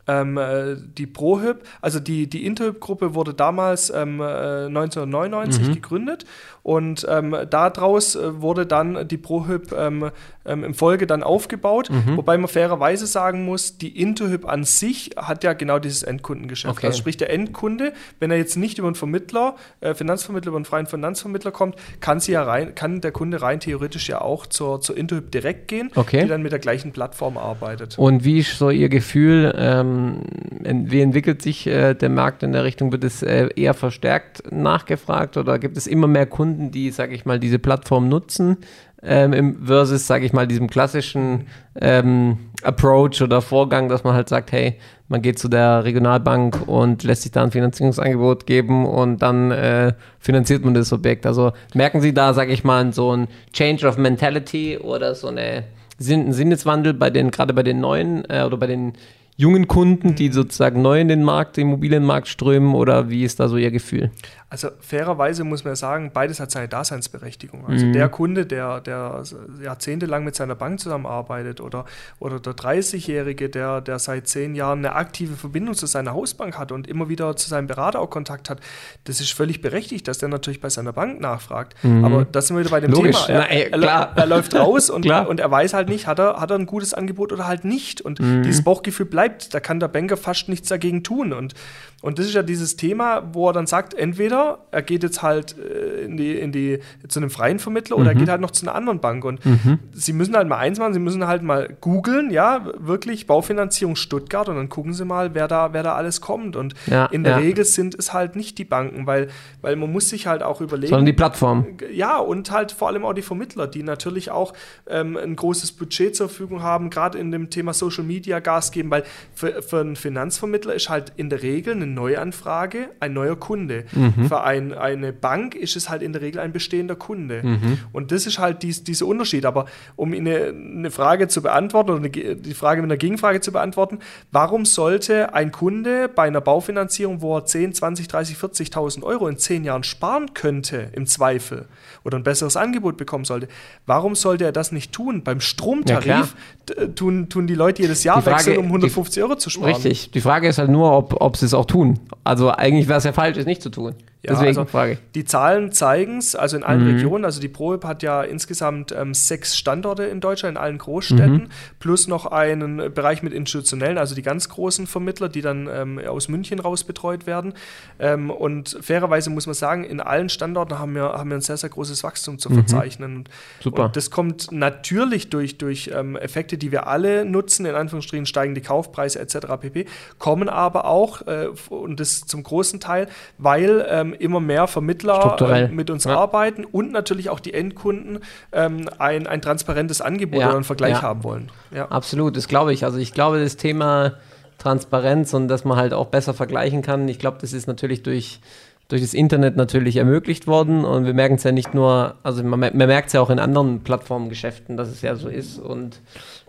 Ähm, äh, die ProHyp, also die, die Interhyp-Gruppe wurde damals ähm, 1999 mhm. gegründet und ähm, daraus äh, wurde dann die ProHyp ähm, ähm, im Folge dann aufgebaut, mhm. wobei man fairerweise sagen muss, die Interhyp an sich hat ja genau dieses Endkundengeschäft. Okay. Also sprich der Endkunde, wenn er jetzt nicht über einen Vermittler, äh, Finanzvermittler, über einen freien Finanzvermittler kommt, kann sie ja rein, kann der Kunde rein theoretisch ja auch zur, zur Interhyp direkt gehen, okay. die dann mit der gleichen Plattform arbeitet. Und wie ist so Ihr Gefühl, ähm, wie entwickelt sich äh, der Markt in der Richtung? Wird es äh, eher verstärkt nachgefragt oder gibt es immer mehr Kunden, die, sage ich mal, diese Plattform nutzen? ähm, versus, sage ich mal, diesem klassischen ähm, Approach oder Vorgang, dass man halt sagt, hey, man geht zu der Regionalbank und lässt sich da ein Finanzierungsangebot geben und dann äh, finanziert man das Objekt. Also merken Sie da, sage ich mal, so ein Change of Mentality oder so eine Sinn Sinneswandel bei den, gerade bei den neuen äh, oder bei den jungen Kunden, die sozusagen neu in den Markt, den Immobilienmarkt strömen oder wie ist da so Ihr Gefühl? Also fairerweise muss man sagen, beides hat seine Daseinsberechtigung. Also mhm. der Kunde, der, der jahrzehntelang mit seiner Bank zusammenarbeitet oder, oder der 30-Jährige, der, der seit zehn Jahren eine aktive Verbindung zu seiner Hausbank hat und immer wieder zu seinem Berater auch Kontakt hat, das ist völlig berechtigt, dass der natürlich bei seiner Bank nachfragt. Mhm. Aber das sind wir wieder bei dem Logisch. Thema. Er, er, er, er läuft raus und, und er weiß halt nicht, hat er, hat er ein gutes Angebot oder halt nicht. Und mhm. dieses Bauchgefühl bleibt, da kann der Banker fast nichts dagegen tun. Und, und das ist ja dieses Thema, wo er dann sagt, entweder er geht jetzt halt äh, in die, in die, zu einem freien Vermittler oder mhm. er geht halt noch zu einer anderen Bank. Und mhm. sie müssen halt mal eins machen, sie müssen halt mal googeln, ja, wirklich Baufinanzierung Stuttgart und dann gucken sie mal, wer da, wer da alles kommt. Und ja, in der ja. Regel sind es halt nicht die Banken, weil, weil man muss sich halt auch überlegen. Sondern die Plattform. Ja, und halt vor allem auch die Vermittler, die natürlich auch ähm, ein großes Budget zur Verfügung haben, gerade in dem Thema Social Media Gas geben, weil für, für einen Finanzvermittler ist halt in der Regel eine Neuanfrage ein neuer Kunde. Mhm für ein, eine Bank ist es halt in der Regel ein bestehender Kunde. Mhm. Und das ist halt dies, dieser Unterschied. Aber um Ihnen eine, eine Frage zu beantworten oder eine, die Frage mit einer Gegenfrage zu beantworten, warum sollte ein Kunde bei einer Baufinanzierung, wo er 10, 20, 30, 40.000 Euro in 10 Jahren sparen könnte, im Zweifel, oder ein besseres Angebot bekommen sollte, warum sollte er das nicht tun? Beim Stromtarif ja, tun, tun die Leute jedes Jahr Frage, wechseln, um 150 die, Euro zu sparen. Richtig. Die Frage ist halt nur, ob, ob sie es auch tun. Also eigentlich wäre es ja falsch, es nicht zu tun. Ja, Deswegen also Frage. Die Zahlen zeigen es, also in allen mhm. Regionen, also die ProHip hat ja insgesamt ähm, sechs Standorte in Deutschland, in allen Großstädten, mhm. plus noch einen Bereich mit institutionellen, also die ganz großen Vermittler, die dann ähm, aus München raus betreut werden. Ähm, und fairerweise muss man sagen, in allen Standorten haben wir, haben wir ein sehr, sehr großes Wachstum zu mhm. verzeichnen. Super. Und das kommt natürlich durch, durch ähm, Effekte, die wir alle nutzen, in Anführungsstrichen steigende Kaufpreise etc. pp., kommen aber auch, äh, und das zum großen Teil, weil ähm, immer mehr Vermittler äh, mit uns ja. arbeiten und natürlich auch die Endkunden ähm, ein, ein transparentes Angebot ja. oder einen Vergleich ja. haben wollen. Absolut, das glaube ich. Also ich glaube, das Thema Transparenz und dass man halt auch besser vergleichen kann, ich glaube, das ist natürlich durch durch das Internet natürlich ermöglicht worden und wir merken es ja nicht nur, also man, man merkt es ja auch in anderen Plattformgeschäften, dass es ja so ist und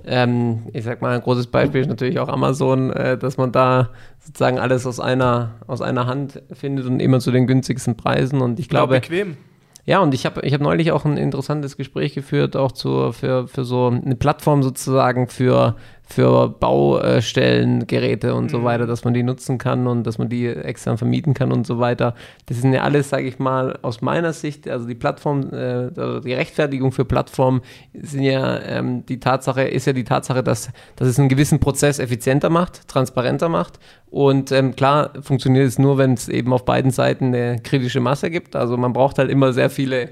ähm, ich sag mal, ein großes Beispiel ist natürlich auch Amazon, äh, dass man da sozusagen alles aus einer, aus einer Hand findet und immer zu den günstigsten Preisen. Und ich glaube. Ja, bequem. Ja, und ich habe ich hab neulich auch ein interessantes Gespräch geführt, auch zu, für, für so eine Plattform sozusagen für für Baustellengeräte und mhm. so weiter, dass man die nutzen kann und dass man die extern vermieten kann und so weiter. Das sind ja alles, sage ich mal, aus meiner Sicht, also die Plattform, äh, die Rechtfertigung für Plattformen sind ja ähm, die Tatsache, ist ja die Tatsache, dass, dass es einen gewissen Prozess effizienter macht, transparenter macht. Und ähm, klar funktioniert es nur, wenn es eben auf beiden Seiten eine kritische Masse gibt. Also man braucht halt immer sehr viele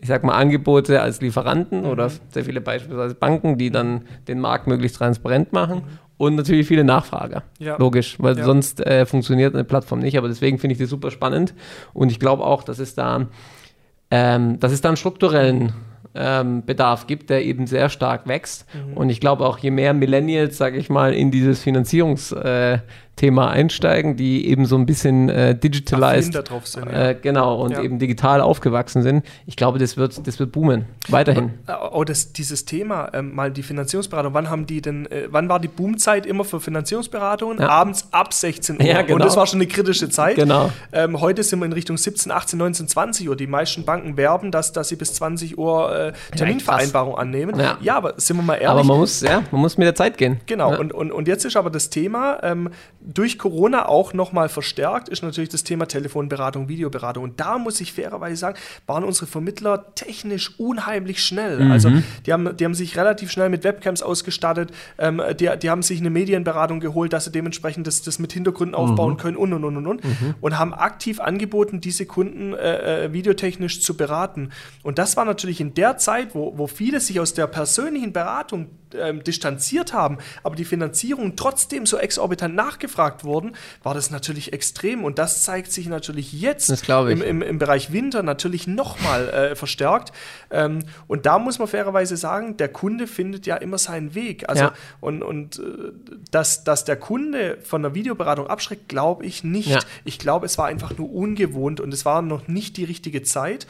ich sag mal, Angebote als Lieferanten mhm. oder sehr viele beispielsweise Banken, die dann den Markt möglichst transparent machen. Mhm. Und natürlich viele Nachfrager. Ja. Logisch, weil ja. sonst äh, funktioniert eine Plattform nicht. Aber deswegen finde ich die super spannend. Und ich glaube auch, dass es da, ähm, dass es da einen strukturellen ähm, Bedarf gibt, der eben sehr stark wächst. Mhm. Und ich glaube auch, je mehr Millennials, sage ich mal, in dieses Finanzierungsthema Thema einsteigen, die eben so ein bisschen äh, digitalized, sind, äh, genau, und Ja. eben digital aufgewachsen sind. Ich glaube, das wird, das wird boomen. Weiterhin. Oh, das, dieses Thema, ähm, mal die Finanzierungsberatung, wann haben die denn, äh, wann war die Boomzeit immer für Finanzierungsberatungen? Ja. Abends ab 16 Uhr. Ja, genau. Und das war schon eine kritische Zeit. Genau. Ähm, heute sind wir in Richtung 17, 18, 19, 20 Uhr. Die meisten Banken werben, dass, dass sie bis 20 Uhr äh, Terminvereinbarung annehmen. Ja. aber sind wir mal ehrlich. Aber man muss, ja, man muss mit der Zeit gehen. Genau, und, und, und jetzt ist aber das Thema, ähm, durch Corona auch nochmal verstärkt, ist natürlich das Thema Telefonberatung, Videoberatung. Und da muss ich fairerweise sagen, waren unsere Vermittler technisch unheimlich schnell. Mhm. Also die haben, die haben sich relativ schnell mit Webcams ausgestattet, ähm, die, die haben sich eine Medienberatung geholt, dass sie dementsprechend das, das mit Hintergründen aufbauen Mhm. können und und und und und. Und haben aktiv angeboten, diese Kunden äh, äh, videotechnisch zu beraten. Und das war natürlich in der Zeit, wo, wo viele sich aus der persönlichen Beratung ähm, distanziert haben, aber die Finanzierung trotzdem so exorbitant nachgefragt wurden, war das natürlich extrem. Und das zeigt sich natürlich jetzt im, im, im Bereich Winter natürlich nochmal äh, verstärkt. Ähm, und da muss man fairerweise sagen, der Kunde findet ja immer seinen Weg. Also Ja. und, und äh, dass, dass der Kunde von der Videoberatung abschreckt, glaube ich nicht. Ja. Ich glaube, es war einfach nur ungewohnt und es war noch nicht die richtige Zeit.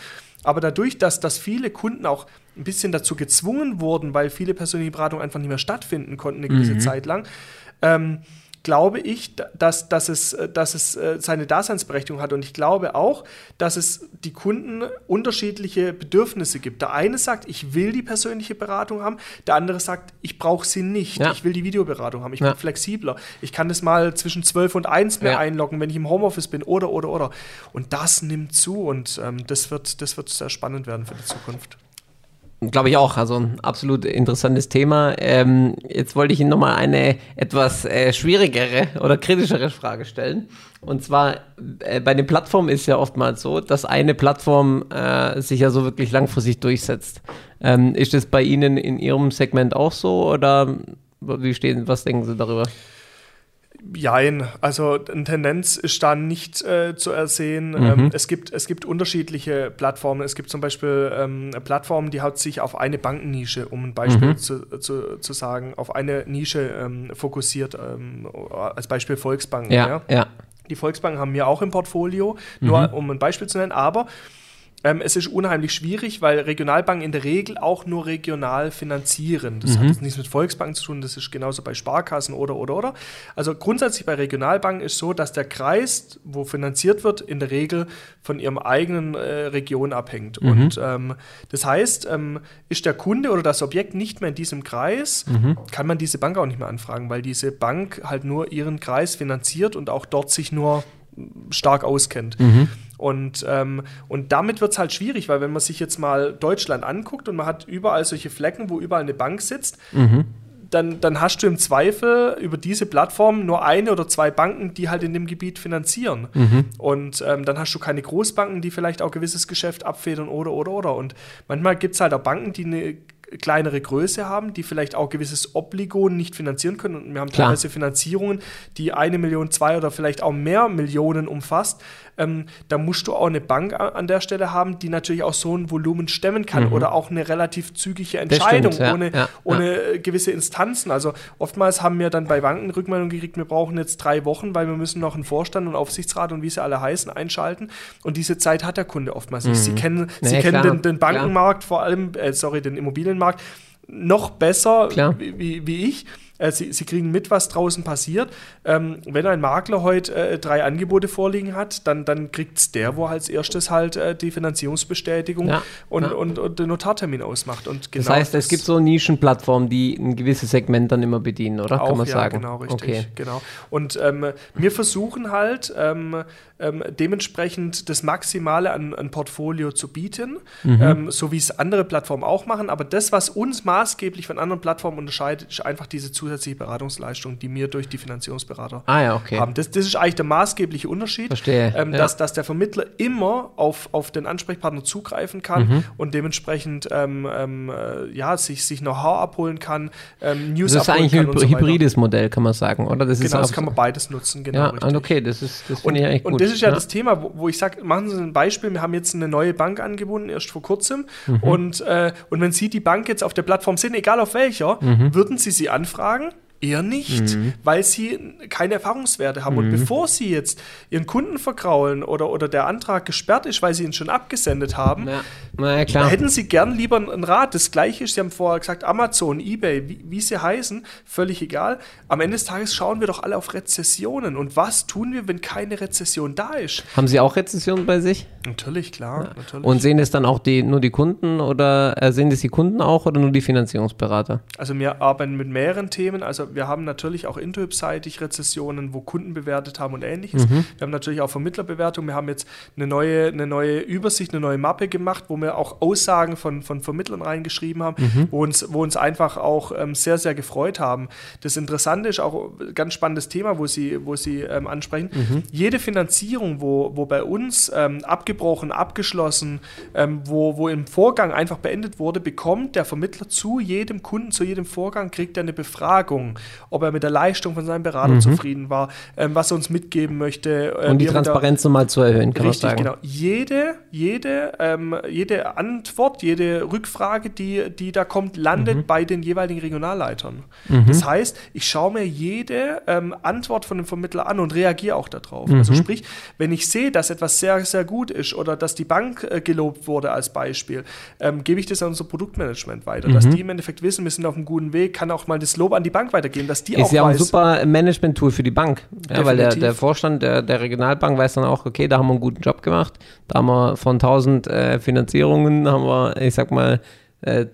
Aber dadurch, dass, dass viele Kunden auch ein bisschen dazu gezwungen wurden, weil viele persönliche Beratungen einfach nicht mehr stattfinden konnten eine gewisse Zeit lang, ähm, glaube ich, da- dass, dass es, äh, dass es äh, seine Daseinsberechtigung hat. Und ich glaube auch, dass es die Kunden unterschiedliche Bedürfnisse gibt. Der eine sagt, ich will die persönliche Beratung haben, der andere sagt, ich brauche sie nicht. Ja. Ich will die Videoberatung haben. Ich Ja. bin flexibler. Ich kann das mal zwischen 12 und 1 mehr Ja. einloggen, wenn ich im Homeoffice bin oder, oder, oder. Und das nimmt zu und ähm, das, wird, das wird sehr spannend werden für die Zukunft. Glaube ich auch. Also ein absolut interessantes Thema. Ähm, jetzt wollte ich Ihnen nochmal eine etwas äh, schwierigere oder kritischere Frage stellen. Und zwar, äh, bei den Plattformen ist ja oftmals so, dass eine Plattform äh, sich ja so wirklich langfristig durchsetzt. Ähm, ist das bei Ihnen in Ihrem Segment auch so oder wie stehen, was denken Sie darüber? Jein, also eine Tendenz ist da nicht äh, zu ersehen. Mhm. Ähm, es, gibt, es gibt unterschiedliche Plattformen. Es gibt zum Beispiel ähm, Plattformen, die hat sich auf eine Bankennische, um ein Beispiel Mhm. zu, zu, zu sagen, auf eine Nische ähm, fokussiert, ähm, als Beispiel Volksbanken. Ja, ja. ja. Die Volksbanken haben wir auch im Portfolio, nur Mhm. um ein Beispiel zu nennen, aber ähm, es ist unheimlich schwierig, weil Regionalbanken in der Regel auch nur regional finanzieren. Das Mhm. hat jetzt nichts mit Volksbanken zu tun, das ist genauso bei Sparkassen oder, oder, oder. Also grundsätzlich bei Regionalbanken ist so, dass der Kreis, wo finanziert wird, in der Regel von ihrem eigenen äh, Region abhängt. Mhm. Und ähm, das heißt, ähm, ist der Kunde oder das Objekt nicht mehr in diesem Kreis, Mhm. kann man diese Bank auch nicht mehr anfragen, weil diese Bank halt nur ihren Kreis finanziert und auch dort sich nur stark auskennt. Mhm. Und, ähm, und damit wird es halt schwierig, weil wenn man sich jetzt mal Deutschland anguckt und man hat überall solche Flecken, wo überall eine Bank sitzt, dann, dann hast du im Zweifel über diese Plattform nur eine oder zwei Banken, die halt in dem Gebiet finanzieren. Und ähm, dann hast du keine Großbanken, die vielleicht auch gewisses Geschäft abfedern oder, oder, oder. Und manchmal gibt es halt auch Banken, die eine kleinere Größe haben, die vielleicht auch gewisses Obligon nicht finanzieren können. Und wir haben Klar. teilweise Finanzierungen, die eine Million, zwei oder vielleicht auch mehr Millionen umfasst. Ähm, da musst du auch eine Bank an der Stelle haben, die natürlich auch so ein Volumen stemmen kann oder auch eine relativ zügige Mhm. Entscheidung stimmt, ja, ohne, ja, ohne äh, gewisse Instanzen. Also oftmals haben wir dann bei Banken Rückmeldung gekriegt, wir brauchen jetzt drei Wochen, weil wir müssen noch einen Vorstand und Aufsichtsrat und wie sie alle heißen einschalten. Und diese Zeit hat der Kunde oftmals nicht. Sie kennen, Nee, sie kennen Mhm. den, den Bankenmarkt, vor allem, äh, sorry, den Immobilienmarkt noch besser wie, wie ich. Äh, Sie, sie kriegen mit, was draußen passiert. Ähm, wenn ein Makler heute äh, drei Angebote vorliegen hat, dann, dann kriegt es der, wo als erstes halt äh, die Finanzierungsbestätigung Ja, und, ja. Und, und den Notartermin ausmacht. Und Das genau heißt, es gibt so Nischenplattformen, die ein gewisses Segment dann immer bedienen, oder? auch, Kann man ja, sagen. genau, richtig. Okay. Genau. Und ähm, wir versuchen halt ähm, ähm, dementsprechend das Maximale an, an Portfolio zu bieten, Mhm. ähm, so wie es andere Plattformen auch machen. Aber das, was uns maßgeblich von anderen Plattformen unterscheidet, ist einfach diese zusätzliche Beratungsleistung, die wir durch die Finanzierungsberater Ah ja, okay. haben. Das, das ist eigentlich der maßgebliche Unterschied, Verstehe, ähm, ja. dass, dass der Vermittler immer auf, auf den Ansprechpartner zugreifen kann Mhm. und dementsprechend ähm, ähm, äh, ja, sich, sich Know-how abholen kann, ähm, News Das ist abholen eigentlich ein kann und so weiter. hybrides Modell, kann man sagen, oder? Das ist Genau, das kann man beides nutzen, genau. Ja, und okay, das ist das Und, ich eigentlich und gut. das ist ja, das Thema, wo, wo ich sage, machen Sie ein Beispiel, wir haben jetzt eine neue Bank angebunden, erst vor kurzem. Und, äh, und wenn Sie die Bank jetzt auf der Plattform sind, egal auf welcher, würden Sie sie anfragen? sagen. Eher nicht, mhm. weil sie keine Erfahrungswerte haben. Mhm. Und bevor sie jetzt ihren Kunden vergraulen oder, oder der Antrag gesperrt ist, weil sie ihn schon abgesendet haben, ja. Na, ja, hätten sie gern lieber einen Rat. Das gleiche ist, Sie haben vorher gesagt, Amazon, Ebay, wie, wie, sie heißen, völlig egal. Am Ende des Tages schauen wir doch alle auf Rezessionen. Und was tun wir, wenn keine Rezession da ist? Haben Sie auch Rezessionen bei sich? Natürlich, klar. Ja. Natürlich. Und sehen das dann auch die, nur die Kunden oder äh, sehen das die Kunden auch oder nur die Finanzierungsberater? Also wir arbeiten mit mehreren Themen. Also wir haben natürlich auch Intuip-seitig Rezessionen, wo Kunden bewertet haben und ähnliches. Mhm. Wir haben natürlich auch Vermittlerbewertung. Wir haben jetzt eine neue, eine neue Übersicht, eine neue Mappe gemacht, wo wir auch Aussagen von, von Vermittlern reingeschrieben haben, mhm. wo, uns, wo uns einfach auch ähm, sehr, sehr gefreut haben. Das Interessante ist auch ein ganz spannendes Thema, wo Sie, wo Sie ähm, ansprechen. Mhm. Jede Finanzierung, wo, wo bei uns ähm, abgebrochen, abgeschlossen, ähm, wo, wo im Vorgang einfach beendet wurde, bekommt der Vermittler zu jedem Kunden, zu jedem Vorgang, kriegt er eine Befragung, ob er mit der Leistung von seinem Berater mhm. zufrieden war, ähm, was er uns mitgeben möchte. Äh, um die Transparenz nochmal zu erhöhen, kann richtig, sagen. genau. Jede, jede, ähm, jede Antwort, jede Rückfrage, die, die da kommt, landet mhm. bei den jeweiligen Regionalleitern. Mhm. Das heißt, ich schaue mir jede ähm, Antwort von dem Vermittler an und reagiere auch darauf. Also mhm. sprich, wenn ich sehe, dass etwas sehr, sehr gut ist oder dass die Bank äh, gelobt wurde als Beispiel, ähm, gebe ich das an unser Produktmanagement weiter, dass mhm. die im Endeffekt wissen, wir sind auf einem guten Weg, kann auch mal das Lob an die Bank weitergeben, dass die ist auch ja auch ein super Management-Tool für die Bank. Ja, weil der, der Vorstand der, der, Regionalbank weiß dann auch, okay, da haben wir einen guten Job gemacht. Da haben wir von 1000 äh, Finanzierungen, haben wir, ich sag mal, äh,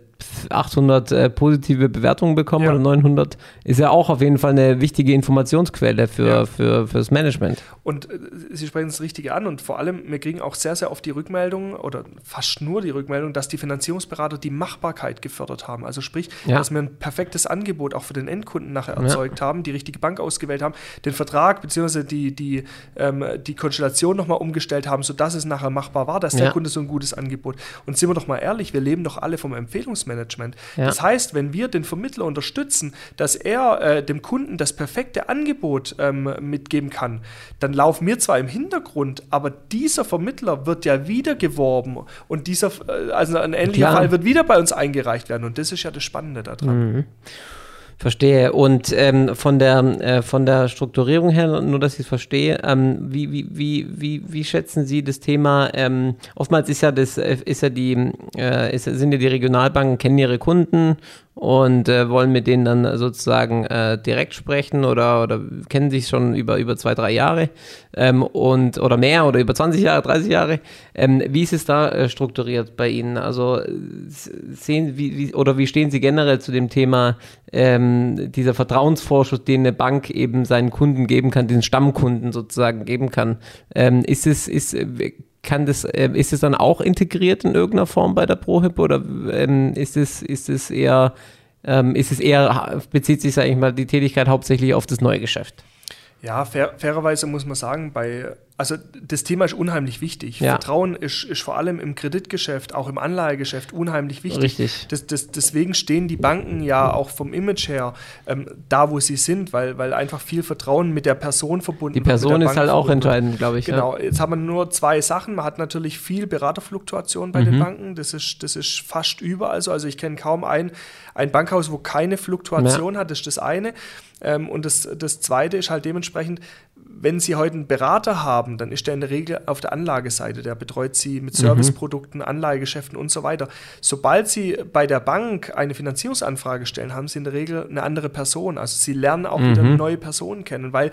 800 äh, positive Bewertungen bekommen ja. oder 900, ist ja auch auf jeden Fall eine wichtige Informationsquelle für, ja. für, fürs Management. Und äh, Sie sprechen das Richtige an und vor allem, wir kriegen auch sehr, sehr oft die Rückmeldung oder fast nur die Rückmeldung, dass die Finanzierungsberater die Machbarkeit gefördert haben. Also sprich, ja. dass wir ein perfektes Angebot auch für den Endkunden nachher erzeugt haben, die richtige Bank ausgewählt haben, den Vertrag bzw. die, die, ähm, die Konstellation nochmal umgestellt haben, sodass es nachher machbar war, dass der Kunde so ein gutes Angebot. Und sind wir doch mal ehrlich, wir leben doch alle vom Empfehlungsmanagement. Management. Ja. Das heißt, wenn wir den Vermittler unterstützen, dass er äh, dem Kunden das perfekte Angebot ähm, mitgeben kann, dann laufen wir zwar im Hintergrund, aber dieser Vermittler wird ja wieder geworben und dieser, äh, also ein ähnlicher Klar. Fall wird wieder bei uns eingereicht werden und das ist ja das Spannende daran. Mhm. Verstehe. Und ähm, von, der, äh, von der Strukturierung her, nur dass ich es verstehe, ähm, wie, wie, wie, wie, wie schätzen Sie das Thema? Ähm, oftmals ist ja das, äh, ist ja die, äh, ist, sind ja die Regionalbanken, kennen ihre Kunden und äh, wollen mit denen dann sozusagen äh, direkt sprechen oder, oder kennen sich schon über, über zwei, drei Jahre ähm, und oder mehr oder über 20 Jahre, 30 Jahre. Ähm, wie ist es da äh, strukturiert bei Ihnen? Also sehen wie, wie, oder wie stehen Sie generell zu dem Thema ähm, dieser Vertrauensvorschuss, den eine Bank eben seinen Kunden geben kann, den Stammkunden sozusagen geben kann? Ähm, ist es, ist kann das, äh, ist es dann auch integriert in irgendeiner Form bei der ProHip oder ähm, ist es, ist es eher, ähm, ist es eher, bezieht sich, sage ich mal, die Tätigkeit hauptsächlich auf das neue Geschäft? Ja, fair, fairerweise muss man sagen, bei also das Thema ist unheimlich wichtig. Ja. Vertrauen ist, ist vor allem im Kreditgeschäft, auch im Anlagegeschäft unheimlich wichtig. Richtig. Das, das, deswegen stehen die Banken ja auch vom Image her ähm, da, wo sie sind, weil, weil einfach viel Vertrauen mit der Person verbunden ist. Die Person ist halt auch entscheidend, glaube ich. Genau, ja. jetzt haben wir nur zwei Sachen. Man hat natürlich viel Beraterfluktuation bei mhm. den Banken. Das ist, das ist fast überall so. Also ich kenne kaum ein, ein Bankhaus, wo keine Fluktuation ja. hat. Das ist das eine. Ähm, und das, das zweite ist halt dementsprechend, wenn Sie heute einen Berater haben, dann ist der in der Regel auf der Anlageseite. Der betreut Sie mit Serviceprodukten, mhm. Anlagegeschäften und so weiter. Sobald Sie bei der Bank eine Finanzierungsanfrage stellen, haben Sie in der Regel eine andere Person. Also Sie lernen auch mhm. wieder neue Personen kennen, weil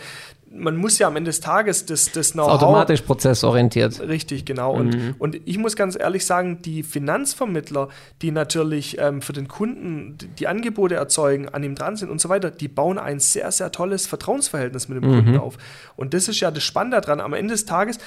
man muss ja am Ende des Tages das, das Know-how. Automatisch prozessorientiert. Richtig, genau. Und, mhm. und ich muss ganz ehrlich sagen, die Finanzvermittler, die natürlich ähm, für den Kunden die Angebote erzeugen, an ihm dran sind und so weiter, die bauen ein sehr, sehr tolles Vertrauensverhältnis mit dem mhm. Kunden auf. Und das ist ja das Spannende daran. Am Ende des Tages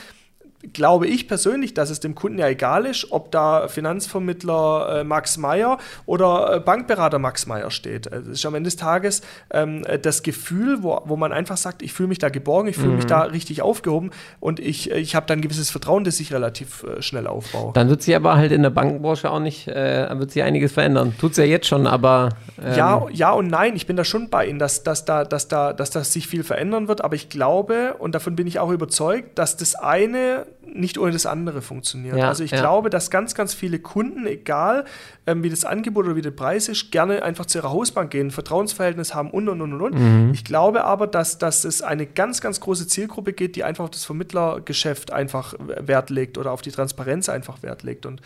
glaube ich persönlich, dass es dem Kunden ja egal ist, ob da Finanzvermittler äh, Max Meyer oder äh, Bankberater Max Meyer steht. Es ist am Ende des Tages ähm, das Gefühl, wo, wo man einfach sagt, ich fühle mich da geborgen, ich fühle mhm. mich da richtig aufgehoben und ich, ich habe dann ein gewisses Vertrauen, das ich relativ äh, schnell aufbaue. Dann wird sich aber halt in der Bankenbranche auch nicht, äh, wird sich einiges verändern. Tut es ja jetzt schon, aber. Ähm ja, ja und nein, ich bin da schon bei Ihnen, dass, dass, da, dass, da, dass das sich viel verändern wird, aber ich glaube, und davon bin ich auch überzeugt, dass das eine nicht ohne das andere funktioniert. Ja, also ich ja. glaube, dass ganz, ganz viele Kunden, egal ähm, wie das Angebot oder wie der Preis ist, gerne einfach zu ihrer Hausbank gehen, ein Vertrauensverhältnis haben und und und und. und. Mhm. Ich glaube aber, dass, dass es eine ganz, ganz große Zielgruppe geht, die einfach auf das Vermittlergeschäft einfach Wert legt oder auf die Transparenz einfach Wert legt. Und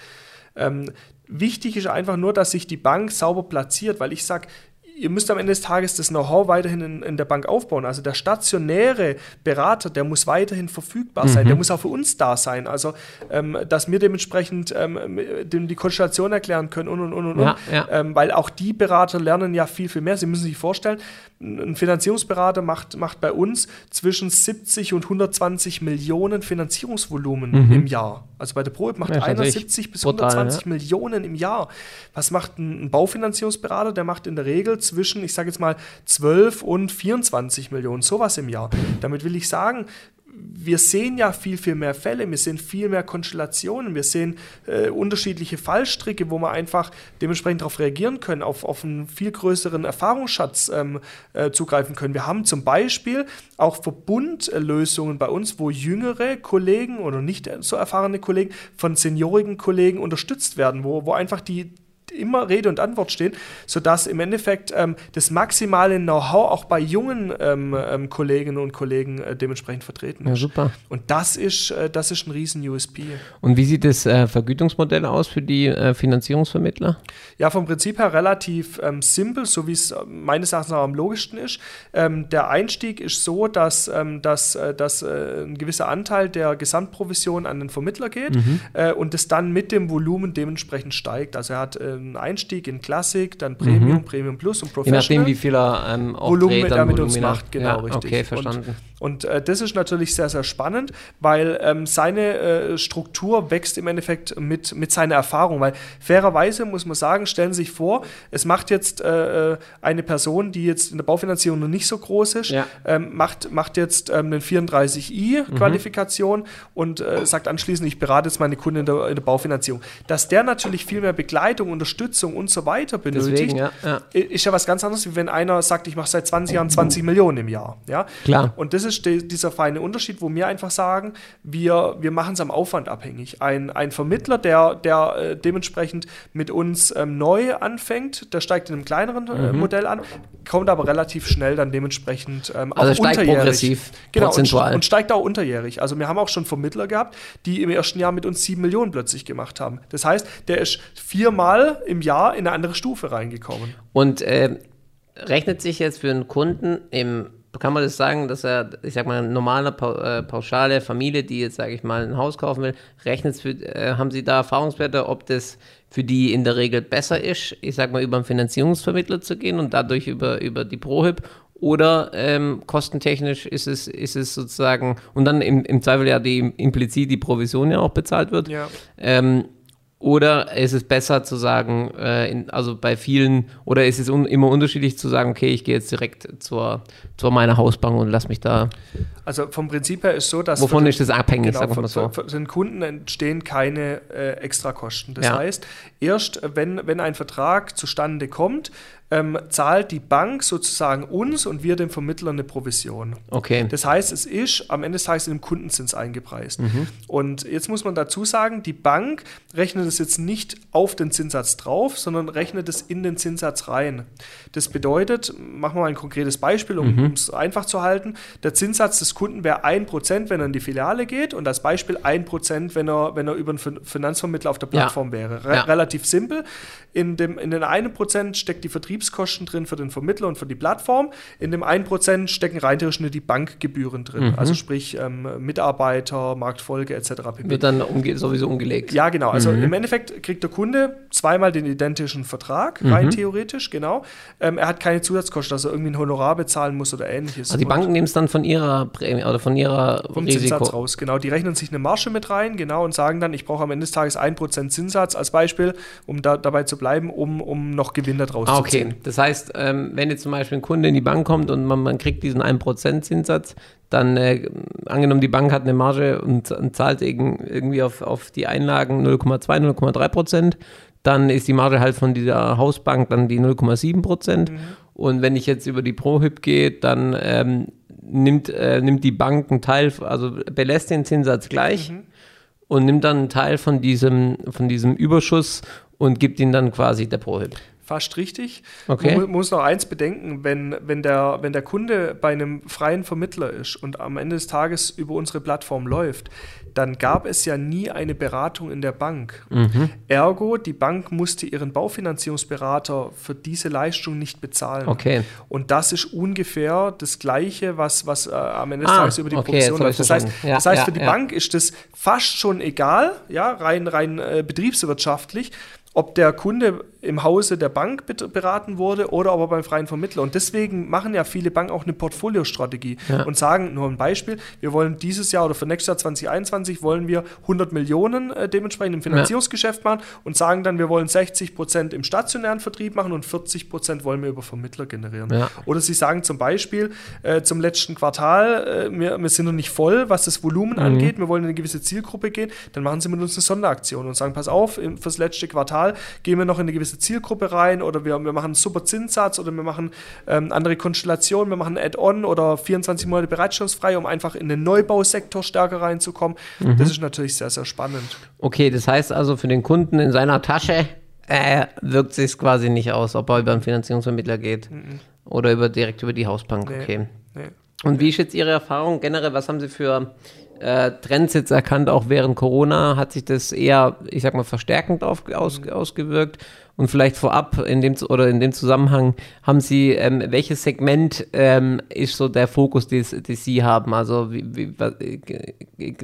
ähm, wichtig ist einfach nur, dass sich die Bank sauber platziert, weil ich sage, ihr müsst am Ende des Tages das Know-how weiterhin in, in, der Bank aufbauen. Also der stationäre Berater, der muss weiterhin verfügbar sein, Mhm. der muss auch für uns da sein. Also, ähm, dass wir dementsprechend ähm, die Konstellation erklären können und und und und. Ja, und. ja. Ähm, weil auch die Berater lernen ja viel, viel mehr. Sie müssen sich vorstellen, ein Finanzierungsberater macht, macht bei uns zwischen 70 und 120 Millionen Finanzierungsvolumen im Jahr. Also bei der Probe macht Mhm. Ja, einer natürlich 70 bis brutal, 120 ja. Millionen im Jahr. Was macht ein ein Baufinanzierungsberater? Der macht in der Regel zwischen, ich sage jetzt mal, 12 und 24 Millionen, sowas im Jahr. Damit will ich sagen, wir sehen ja viel, viel mehr Fälle, wir sehen viel mehr Konstellationen, wir sehen äh, unterschiedliche Fallstricke, wo wir einfach dementsprechend darauf reagieren können, auf, auf einen viel größeren Erfahrungsschatz ähm, äh, zugreifen können. Wir haben zum Beispiel auch Verbundlösungen bei uns, wo jüngere Kollegen oder nicht so erfahrene Kollegen von seniorigen Kollegen unterstützt werden, wo, wo einfach die immer Rede und Antwort stehen, sodass im Endeffekt ähm, das maximale Know-how auch bei jungen ähm, ähm, Kolleginnen und Kollegen äh, dementsprechend vertreten Ja, ist. super. Und das ist, äh, das ist ein riesen USP. Und wie sieht das äh, Vergütungsmodell aus für die äh, Finanzierungsvermittler? Ja, vom Prinzip her relativ ähm, simpel, so wie es äh, meines Erachtens auch am logischsten ist. Ähm, der Einstieg ist so, dass, dass, äh, dass ein gewisser Anteil der Gesamtprovision an den Vermittler geht äh, und es dann mit dem Volumen dementsprechend steigt. Also er hat äh, einen Einstieg in Klassik, dann Premium, Premium Plus und Je Professional. nachdem, wie viel er ähm, auch Volumen dreht, dann mit uns macht, genau, ja, richtig. Okay, Und- verstanden. Und äh, das ist natürlich sehr, sehr spannend, weil ähm, seine äh, Struktur wächst im Endeffekt mit, mit seiner Erfahrung. Weil fairerweise muss man sagen, stellen Sie sich vor, es macht jetzt äh, äh, eine Person, die jetzt in der Baufinanzierung noch nicht so groß ist, Ja. ähm, macht, macht jetzt ähm, eine 34i-Qualifikation und äh, sagt anschließend, ich berate jetzt meine Kunden in der, in der Baufinanzierung. Dass der natürlich viel mehr Begleitung, Unterstützung und so weiter benötigt, Deswegen, ja, ja. ist ja was ganz anderes, wie wenn einer sagt, ich mache seit 20 Jahren 20 Millionen im Jahr. Ja? Klar. Und das ist de- dieser feine Unterschied, wo wir einfach sagen, wir, wir machen es am Aufwand abhängig. Ein, ein Vermittler, der, der äh, dementsprechend mit uns ähm, neu anfängt, der steigt in einem kleineren äh, Mhm. Modell an, kommt aber relativ schnell dann dementsprechend ähm, Also auch steigt unterjährig. progressiv, genau, und, prozentual. und steigt auch unterjährig. Also wir haben auch schon Vermittler gehabt, die im ersten Jahr mit uns 7 Millionen plötzlich gemacht haben. Das heißt, der ist viermal im Jahr in eine andere Stufe reingekommen. Und äh, rechnet sich jetzt für einen Kunden im, kann man das sagen, dass er, ich sag mal, eine normale pa äh, pauschale Familie, die jetzt, sage ich mal, ein Haus kaufen will, rechnet für, äh, haben Sie da Erfahrungswerte, ob das für die in der Regel besser ist, ich sag mal, über einen Finanzierungsvermittler zu gehen und dadurch über, über die ProHip oder ähm, kostentechnisch ist es, ist es sozusagen, und dann im, im Zweifel ja die implizit die Provision ja auch bezahlt wird. Ja. Ähm, oder ist es besser zu sagen, äh, in, also bei vielen, oder ist es un, immer unterschiedlich zu sagen, okay, ich gehe jetzt direkt zur, zur meiner Hausbank und lass mich da. Also vom Prinzip her ist so, dass Wovon den- ist das abhängig, genau, sagen wir so. für, den Kunden entstehen keine äh, Extrakosten. Das Ja. heißt, erst wenn, wenn ein Vertrag zustande kommt, ähm, zahlt die Bank sozusagen uns und wir dem Vermittler eine Provision. Okay. Das heißt, es ist am Ende des Tages in dem Kundenzins eingepreist. Mhm. Und jetzt muss man dazu sagen, die Bank rechnet es jetzt nicht auf den Zinssatz drauf, sondern rechnet es in den Zinssatz rein. Das bedeutet, machen wir mal ein konkretes Beispiel, um Mhm. es einfach zu halten. Der Zinssatz des Kunden wäre 1%, wenn er in die Filiale geht und als Beispiel 1%, wenn er, wenn er über einen Fin- Finanzvermittler auf der Ja. Plattform wäre. Re Ja. Relativ simpel. In, dem, in den 1% steckt die Vertriebskosten drin für den Vermittler und für die Plattform. In dem 1% stecken rein theoretisch nur die Bankgebühren drin. Also sprich ähm, Mitarbeiter, Marktfolge etc. pp. Wird dann umge sowieso umgelegt. Ja, genau. Also im Endeffekt kriegt der Kunde zweimal den identischen Vertrag, rein theoretisch, genau. Ähm, er hat keine Zusatzkosten, dass er irgendwie ein Honorar bezahlen muss oder ähnliches. Also die Banken nehmen es dann von ihrer Prämie oder von ihrer vom Risiko. Zinssatz raus, genau. Die rechnen sich eine Marge mit rein, genau, und sagen dann, ich brauche am Ende des Tages 1% Zinssatz als Beispiel, um da, dabei zu bleiben, um, um noch Gewinn daraus Ah, zu okay. Ziehen. Das heißt, ähm, wenn jetzt zum Beispiel ein Kunde in die Bank kommt und man, man kriegt diesen 1% Zinssatz, dann äh, angenommen, die Bank hat eine Marge und, und zahlt irg- irgendwie auf, auf die Einlagen 0,2, 0,3 Prozent, dann ist die Marge halt von dieser Hausbank dann die 0,7 Prozent. Und wenn ich jetzt über die ProHip gehe, dann ähm, nimmt, äh, nimmt die Bank einen Teil, also belässt den Zinssatz gleich. und nimmt dann einen Teil von diesem, von diesem Überschuss und gibt ihn dann quasi der Prohib. Fast richtig. Okay. Man muss noch eins bedenken, wenn, wenn, der, wenn der Kunde bei einem freien Vermittler ist und am Ende des Tages über unsere Plattform läuft, dann gab es ja nie eine Beratung in der Bank. Mhm. Ergo, die Bank musste ihren Baufinanzierungsberater für diese Leistung nicht bezahlen. Okay. Und das ist ungefähr das Gleiche, was, was äh, am Ende des Ah, Tages über die okay, Provision läuft. Das heißt. Ja, das heißt ja, für die ja. Bank ist das fast schon egal, ja, rein, rein äh, betriebswirtschaftlich, ob der Kunde im Hause der Bank beraten wurde oder ob er beim freien Vermittler. Und deswegen machen ja viele Banken auch eine Portfoliostrategie Ja. und sagen, nur ein Beispiel, wir wollen dieses Jahr oder für nächstes Jahr 2021 wollen wir 100 Millionen äh, dementsprechend im Finanzierungsgeschäft machen und sagen dann, wir wollen 60 Prozent im stationären Vertrieb machen und 40 Prozent wollen wir über Vermittler generieren. Ja. Oder sie sagen zum Beispiel äh, zum letzten Quartal, äh, wir, wir sind noch nicht voll, was das Volumen angeht, wir wollen in eine gewisse Zielgruppe gehen, dann machen sie mit uns eine Sonderaktion und sagen, pass auf, fürs letzte Quartal gehen wir noch in eine gewisse Zielgruppe rein oder wir, wir machen einen super Zinssatz oder wir machen ähm, andere Konstellationen, wir machen Add-on oder 24 Monate bereitstellungsfrei, um einfach in den Neubausektor stärker reinzukommen. Das ist natürlich sehr, sehr spannend. Okay, das heißt also für den Kunden in seiner Tasche äh, wirkt sich quasi nicht aus, ob er über einen Finanzierungsvermittler geht oder über, direkt über die Hausbank. Nee. Okay. Nee. Und wie ist jetzt Ihre Erfahrung generell? Was haben Sie für äh, Trends jetzt erkannt, auch während Corona? Hat sich das eher, ich sag mal, verstärkend auf, aus, ausgewirkt? Und vielleicht vorab in dem oder in dem Zusammenhang haben Sie, ähm, welches Segment ähm, ist so der Fokus, den Sie haben? Also wie, wie, was, äh,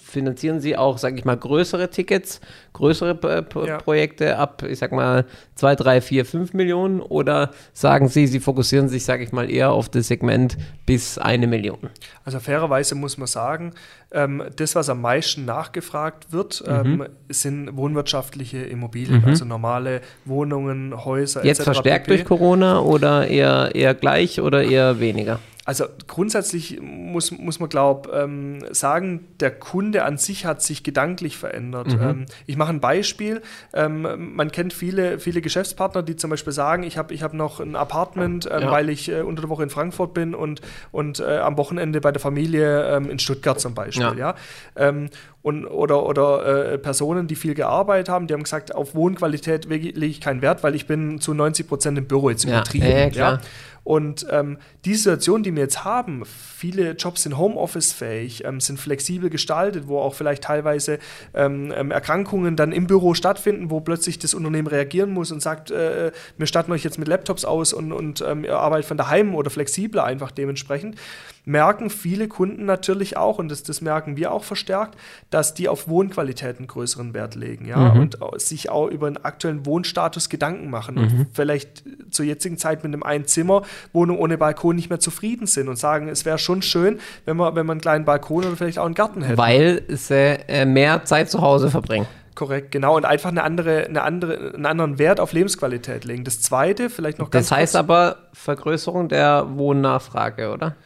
finanzieren Sie auch, sage ich mal, größere Tickets, größere P P Ja. Projekte ab, ich sag mal, 2, 3, 4, 5 Millionen? Oder sagen Sie, Sie fokussieren sich, sage ich mal, eher auf das Segment bis eine Million? Also fairerweise muss man sagen, ähm, das, was am meisten nachgefragt wird, ähm, sind wohnwirtschaftliche Immobilien, also normale Wohnungen, Häuser Jetzt etc. verstärkt pp. durch Corona oder eher, eher gleich oder eher weniger? Also grundsätzlich muss, muss man, glaube ähm, sagen, der Kunde an sich hat sich gedanklich verändert. Ähm, ich mache ein Beispiel. Ähm, man kennt viele, viele Geschäftspartner, die zum Beispiel sagen, ich habe ich hab noch ein Apartment, ähm, Ja. weil ich äh, unter der Woche in Frankfurt bin und, und äh, am Wochenende bei der Familie ähm, in Stuttgart zum Beispiel. Ja. Ja. Ähm, und, oder oder äh, Personen, die viel gearbeitet haben, die haben gesagt, auf Wohnqualität lege ich keinen Wert, weil ich bin zu 90 Prozent im Büro jetzt Ja. übertrieben. Ja, ja, klar. Und ähm, die Situation, die wir jetzt haben, viele Jobs sind Homeoffice-fähig, ähm, sind flexibel gestaltet, wo auch vielleicht teilweise ähm, ähm, Erkrankungen dann im Büro stattfinden, wo plötzlich das Unternehmen reagieren muss und sagt, äh, wir statten euch jetzt mit Laptops aus und, und ähm, ihr arbeitet von daheim oder flexibler einfach dementsprechend, merken viele Kunden natürlich auch, und das, das merken wir auch verstärkt, dass die auf Wohnqualität einen größeren Wert legen ja? und au- sich auch über den aktuellen Wohnstatus Gedanken machen und vielleicht zur jetzigen Zeit mit einem Ein-Zimmer-Wohnung ohne Balkon nicht mehr zufrieden sind und sagen, es wäre schon schön, wenn man, wenn man einen kleinen Balkon oder vielleicht auch einen Garten hätte. Weil sie äh, mehr Zeit zu Hause verbringen. Korrekt, genau. Und einfach eine andere, eine andere, einen anderen Wert auf Lebensqualität legen. Das zweite, vielleicht noch ganz Das heißt kurz, aber Vergrößerung der Wohnnachfrage, oder?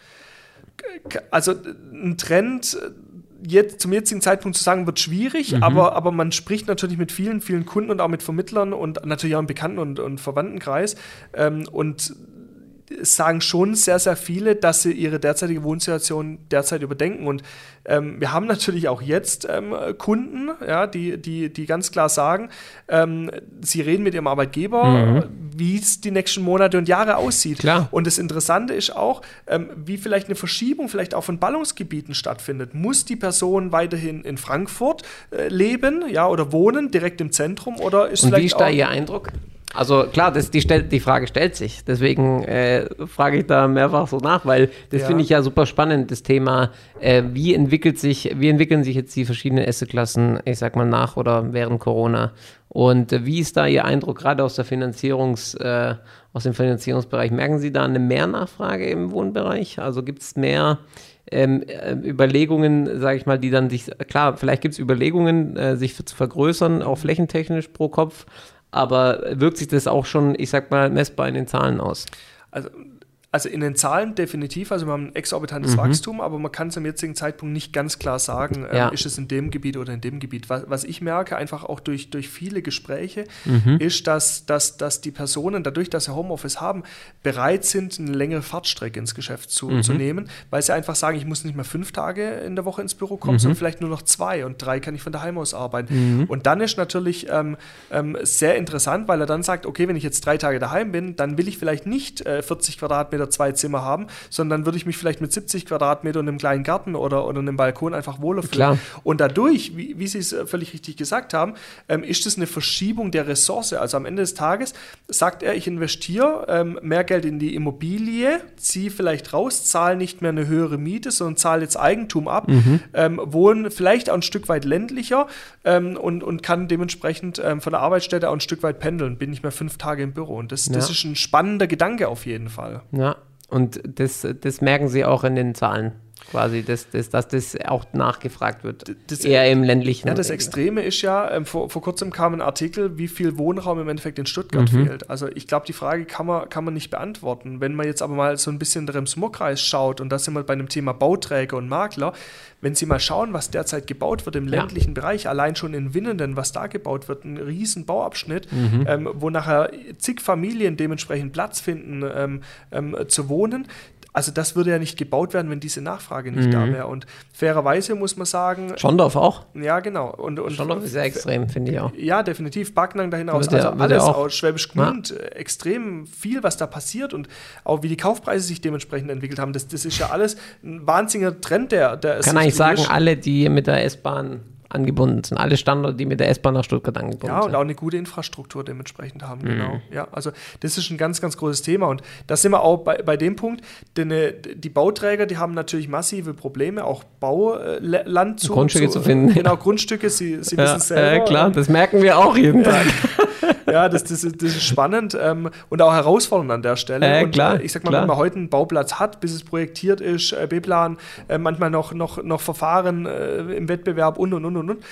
Also ein Trend äh, jetzt zum jetzigen Zeitpunkt zu sagen, wird schwierig, Mhm. aber, aber man spricht natürlich mit vielen, vielen Kunden und auch mit Vermittlern und natürlich auch im Bekannten- und, und Verwandtenkreis. Ähm, und sagen schon sehr, sehr viele, dass sie ihre derzeitige Wohnsituation derzeit überdenken. Und ähm, wir haben natürlich auch jetzt ähm, Kunden, ja, die, die, die ganz klar sagen, ähm, sie reden mit ihrem Arbeitgeber, wie es die nächsten Monate und Jahre aussieht. Klar. Und das Interessante ist auch, ähm, wie vielleicht eine Verschiebung vielleicht auch von Ballungsgebieten stattfindet. Muss die Person weiterhin in Frankfurt äh, leben, ja, oder wohnen, direkt im Zentrum, oder ist Und wie vielleicht ist da Ihr Eindruck? Also klar, das, die, stell, die Frage stellt sich. Deswegen äh, frage ich da mehrfach so nach, weil das Ja. finde ich ja super spannend, das Thema, äh, wie entwickelt sich, wie entwickeln sich jetzt die verschiedenen Assetklassen, ich sag mal nach oder während Corona? Und äh, wie ist da Ihr Eindruck gerade aus der Finanzierungs, äh, aus dem Finanzierungsbereich? Merken Sie da eine Mehrnachfrage im Wohnbereich? Also gibt es mehr ähm, äh, Überlegungen, sage ich mal, die dann sich, klar, vielleicht gibt es Überlegungen, äh, sich zu vergrößern, auch flächentechnisch pro Kopf, aber wirkt sich das auch schon, ich sag mal, messbar in den Zahlen aus? Also also in den Zahlen definitiv, also wir haben ein exorbitantes mhm. Wachstum, aber man kann zum jetzigen Zeitpunkt nicht ganz klar sagen, ähm, ja. ist es in dem Gebiet oder in dem Gebiet. Was, was ich merke, einfach auch durch, durch viele Gespräche, mhm. ist, dass, dass, dass die Personen, dadurch, dass sie Homeoffice haben, bereit sind, eine längere Fahrtstrecke ins Geschäft zu, mhm. zu nehmen, weil sie einfach sagen, ich muss nicht mehr fünf Tage in der Woche ins Büro kommen, mhm. sondern vielleicht nur noch zwei und drei kann ich von daheim aus arbeiten. Mhm. Und dann ist natürlich ähm, ähm, sehr interessant, weil er dann sagt, okay, wenn ich jetzt drei Tage daheim bin, dann will ich vielleicht nicht äh, 40 Quadratmeter zwei Zimmer haben, sondern dann würde ich mich vielleicht mit 70 Quadratmeter und einem kleinen Garten oder, oder einem Balkon einfach wohler fühlen. Klar. Und dadurch, wie, wie Sie es äh, völlig richtig gesagt haben, ähm, ist es eine Verschiebung der Ressource. Also am Ende des Tages sagt er, ich investiere ähm, mehr Geld in die Immobilie, ziehe vielleicht raus, zahle nicht mehr eine höhere Miete, sondern zahle jetzt Eigentum ab, mhm. ähm, wohne vielleicht auch ein Stück weit ländlicher ähm, und, und kann dementsprechend ähm, von der Arbeitsstätte auch ein Stück weit pendeln, bin nicht mehr fünf Tage im Büro. Und das, ja. das ist ein spannender Gedanke auf jeden Fall. Ja, und das, das merken Sie auch in den Zahlen quasi, dass, dass, dass das auch nachgefragt wird. Das, eher im ländlichen. Ja, das Extreme ist ja, ähm, vor, vor kurzem kam ein Artikel, wie viel Wohnraum im Endeffekt in Stuttgart mhm. fehlt. Also ich glaube, die Frage kann man, kann man nicht beantworten. Wenn man jetzt aber mal so ein bisschen im Smog-Kreis schaut, und da sind wir bei dem Thema Bauträger und Makler, wenn Sie mal schauen, was derzeit gebaut wird im ländlichen ja. Bereich, allein schon in Winnenden, was da gebaut wird, ein riesen Bauabschnitt, mhm. ähm, wo nachher zig Familien dementsprechend Platz finden ähm, ähm, zu wohnen, also das würde ja nicht gebaut werden, wenn diese Nachfrage nicht mhm. da wäre. Und fairerweise muss man sagen. Schondorf auch? Ja, genau. Und, und Schondorf ist sehr extrem, finde ich auch. Ja, definitiv. Backnang dahin aus. Also alles aus Schwäbisch Gmünd. Ja. Extrem viel, was da passiert und auch wie die Kaufpreise sich dementsprechend entwickelt haben. Das, das ist ja alles ein wahnsinniger Trend, der. der Kann eigentlich sagen, alle, die mit der S-Bahn angebunden sind. Alle Standorte, die mit der S-Bahn nach Stuttgart angebunden sind. Ja, und auch eine gute Infrastruktur dementsprechend haben, mhm. genau. Ja, also das ist ein ganz, ganz großes Thema. Und da sind wir auch bei, bei dem Punkt, denn äh, die Bauträger, die haben natürlich massive Probleme, auch Bauland zu Grundstücke zu, zu finden. Genau, Grundstücke, sie, sie wissen es selber. Ja, klar, das merken wir auch jeden Tag. ja, das, das, ist, das ist spannend ähm, und auch herausfordernd an der Stelle. Äh, und, klar, äh, ich sag mal, klar. wenn man heute einen Bauplatz hat, bis es projektiert ist, äh, B-Plan, äh, manchmal noch, noch, noch Verfahren äh, im Wettbewerb und und und und und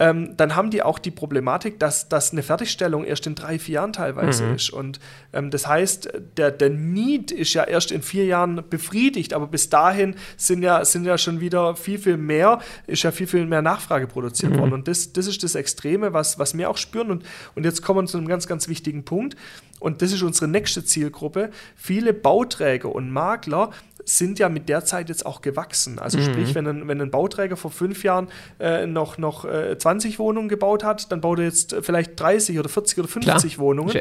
ähm, dann haben die auch die Problematik, dass, dass eine Fertigstellung erst in drei, vier Jahren teilweise mhm. ist. Und ähm, das heißt, der, der Need ist ja erst in vier Jahren befriedigt, aber bis dahin sind ja, sind ja schon wieder viel, viel mehr, ist ja viel, viel mehr Nachfrage produziert mhm. worden. Und das, das ist das Extreme, was, was wir auch spüren. Und, und jetzt kommen wir zu einem ganz, ganz wichtigen Punkt. Und das ist unsere nächste Zielgruppe. Viele Bauträger und Makler sind ja mit der Zeit jetzt auch gewachsen. Also mhm. sprich, wenn ein, wenn ein Bauträger vor fünf Jahren äh, noch, noch äh, 20 Wohnungen gebaut hat, dann baut er jetzt äh, vielleicht 30 oder 40 oder 50 klar. Wohnungen.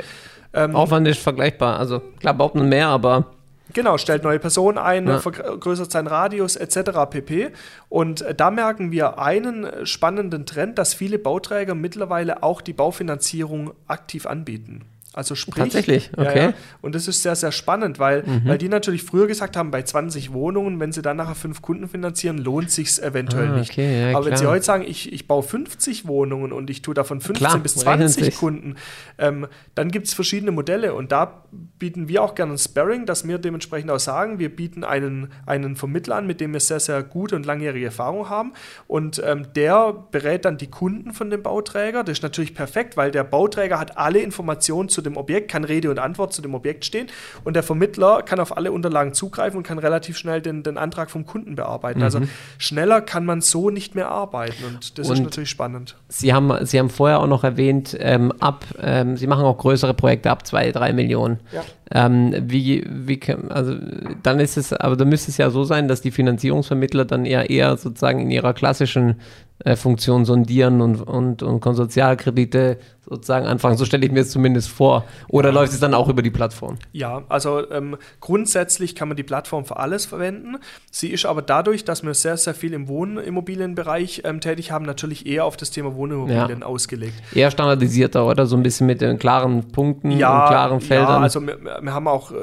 Ähm, Aufwand ist vergleichbar. Also klar baut man mehr, aber Genau, stellt neue Personen ein, ja. vergrößert seinen Radius etc. pp. Und äh, da merken wir einen spannenden Trend, dass viele Bauträger mittlerweile auch die Baufinanzierung aktiv anbieten. Also sprich, Tatsächlich, okay. Ja, ja. Und das ist sehr, sehr spannend, weil, mhm. weil die natürlich früher gesagt haben, bei 20 Wohnungen, wenn sie dann nachher fünf Kunden finanzieren, lohnt sich eventuell ah, nicht. Okay, ja, Aber klar. wenn sie heute sagen, ich, ich baue 50 Wohnungen und ich tue davon 15 klar, bis 20 Kunden, ähm, dann gibt es verschiedene Modelle und da bieten wir auch gerne ein Sparring, dass wir dementsprechend auch sagen, wir bieten einen, einen Vermittler an, mit dem wir sehr, sehr gute und langjährige Erfahrung haben und ähm, der berät dann die Kunden von dem Bauträger. Das ist natürlich perfekt, weil der Bauträger hat alle Informationen zu dem Objekt, kann Rede und Antwort zu dem Objekt stehen und der Vermittler kann auf alle Unterlagen zugreifen und kann relativ schnell den, den Antrag vom Kunden bearbeiten. Also mhm. Also schneller kann man so nicht mehr arbeiten und das und ist natürlich spannend. Sie haben, Sie haben vorher auch noch erwähnt, ähm, ab, ähm, Sie machen auch größere Projekte ab zwei, drei Millionen. Ja. Ähm, wie, wie, also dann ist es, aber da müsste es ja so sein, dass die Finanzierungsvermittler dann eher eher sozusagen in ihrer klassischen Funktion sondieren und, und, und Konsortialkredite sozusagen anfangen. So stelle ich mir es zumindest vor. Oder ja. läuft es dann auch über die Plattform? Ja, also ähm, grundsätzlich kann man die Plattform für alles verwenden. Sie ist aber dadurch, dass wir sehr, sehr viel im Wohnimmobilienbereich ähm, tätig haben, natürlich eher auf das Thema Wohnimmobilien ja. ausgelegt. Eher standardisierter, oder? So ein bisschen mit den klaren Punkten ja, und klaren Feldern. Ja, also wir, wir haben auch äh,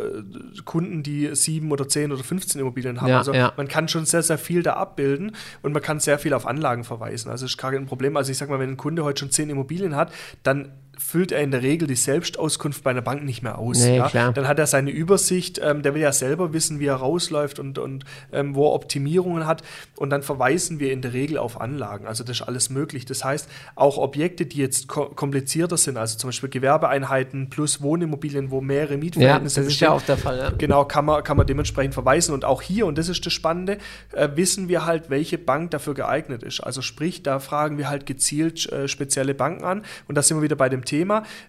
Kunden, die sieben oder zehn oder 15 Immobilien haben. also man kann schon sehr, sehr viel da abbilden und man kann sehr viel auf Anlagen verweisen. Also ist gar kein Problem. Also ich sage mal, wenn ein Kunde heute schon zehn Immobilien hat, dann füllt er in der Regel die Selbstauskunft bei einer Bank nicht mehr aus. Nee, ja? klar. Dann hat er seine Übersicht, ähm, der will ja selber wissen, wie er rausläuft und, und ähm, wo er Optimierungen hat. Und dann verweisen wir in der Regel auf Anlagen. Also das ist alles möglich. Das heißt, auch Objekte, die jetzt ko komplizierter sind, also zum Beispiel Gewerbeeinheiten plus Wohnimmobilien, wo mehrere Ja, Mietverhältnisse das ist ja auch der Fall. Ja. Genau, kann man, kann man dementsprechend verweisen. Und auch hier, und das ist das Spannende, äh, wissen wir halt, welche Bank dafür geeignet ist. Also sprich, da fragen wir halt gezielt äh, spezielle Banken an. Und da sind wir wieder bei dem Thema.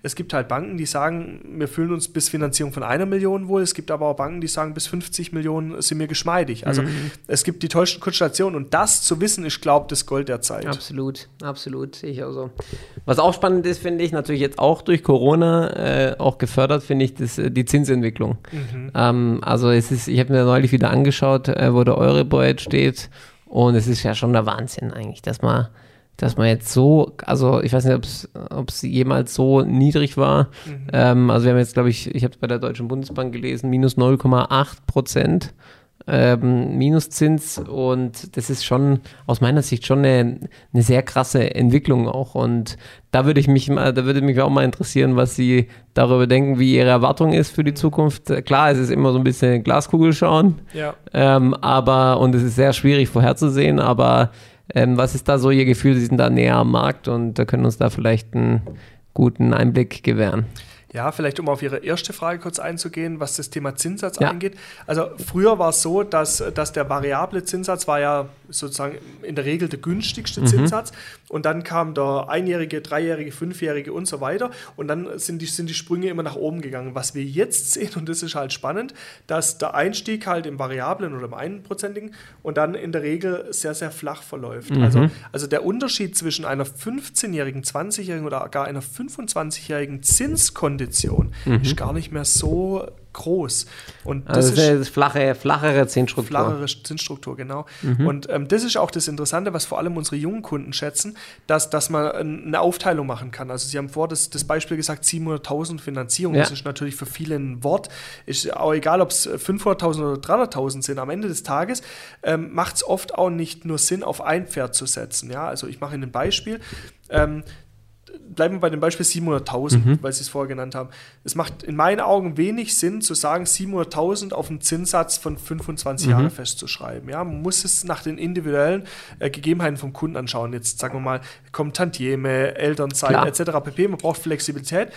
Es gibt halt Banken, die sagen, wir fühlen uns bis Finanzierung von einer Million wohl. Es gibt aber auch Banken, die sagen, bis 50 Millionen sind mir geschmeidig. Also es gibt die tollsten Konstellationen. Und das zu wissen, ist, glaube ich, das Gold der Zeit. Absolut, absolut, ich auch so. Was auch spannend ist, finde ich, natürlich jetzt auch durch Corona äh, auch gefördert, finde ich, das, äh, die Zinsentwicklung. Ähm, also es ist, ich habe mir neulich wieder angeschaut, äh, wo der Euribor jetzt steht und es ist ja schon der Wahnsinn eigentlich, dass man, dass man jetzt so, also ich weiß nicht, ob es jemals so niedrig war. Ähm, also wir haben jetzt, glaube ich, ich habe es bei der Deutschen Bundesbank gelesen, minus 0,8 Prozent ähm, Minuszins und das ist schon aus meiner Sicht schon eine, eine sehr krasse Entwicklung auch und da würde ich mich mal, da würde mich auch mal interessieren, was Sie darüber denken, wie Ihre Erwartung ist für die Zukunft. Klar, es ist immer so ein bisschen Glaskugel schauen, Ja. ähm, aber und es ist sehr schwierig vorherzusehen, aber ähm, was ist da so Ihr Gefühl? Sie sind da näher am Markt und können uns da vielleicht einen guten Einblick gewähren. Ja, vielleicht um auf Ihre erste Frage kurz einzugehen, was das Thema Zinssatz Ja. angeht. Also früher war es so, dass, dass der variable Zinssatz war ja sozusagen in der Regel der günstigste Mhm. Zinssatz. Und dann kam der einjährige, dreijährige, fünfjährige und so weiter. Und dann sind die, sind die Sprünge immer nach oben gegangen. Was wir jetzt sehen, und das ist halt spannend, dass der Einstieg halt im variablen oder im einprozentigen und dann in der Regel sehr, sehr flach verläuft. Mhm. Also, also der Unterschied zwischen einer 15-jährigen, 20-jährigen oder gar einer 25-jährigen Zinskondition ist gar nicht mehr so groß. Und das Mhm. Also das ist ist eine flache, flachere Zinsstruktur. flachere Zinsstruktur, genau. Mhm. Und ähm, das ist auch das Interessante, was vor allem unsere jungen Kunden schätzen, dass, dass man ähm, eine Aufteilung machen kann. Also Sie haben vor das, das Beispiel gesagt, 700.000 Finanzierung, Ja. das ist natürlich für viele ein Wort. Ist auch egal, ob es 500.000 oder 300.000 sind. Am Ende des Tages ähm, macht es oft auch nicht nur Sinn, auf ein Pferd zu setzen. Ja? Also ich mache Ihnen ein Beispiel. Ähm, bleiben wir bei dem Beispiel 700.000, weil Sie es vorher genannt haben. Es macht in meinen Augen wenig Sinn zu sagen, 700.000 auf einen Zinssatz von 25 Jahre festzuschreiben. Ja, man muss es nach den individuellen äh, Gegebenheiten vom Kunden anschauen. Jetzt sagen wir mal, kommt Tantieme, Elternzeit Klar. etc. pp. Man braucht Flexibilität.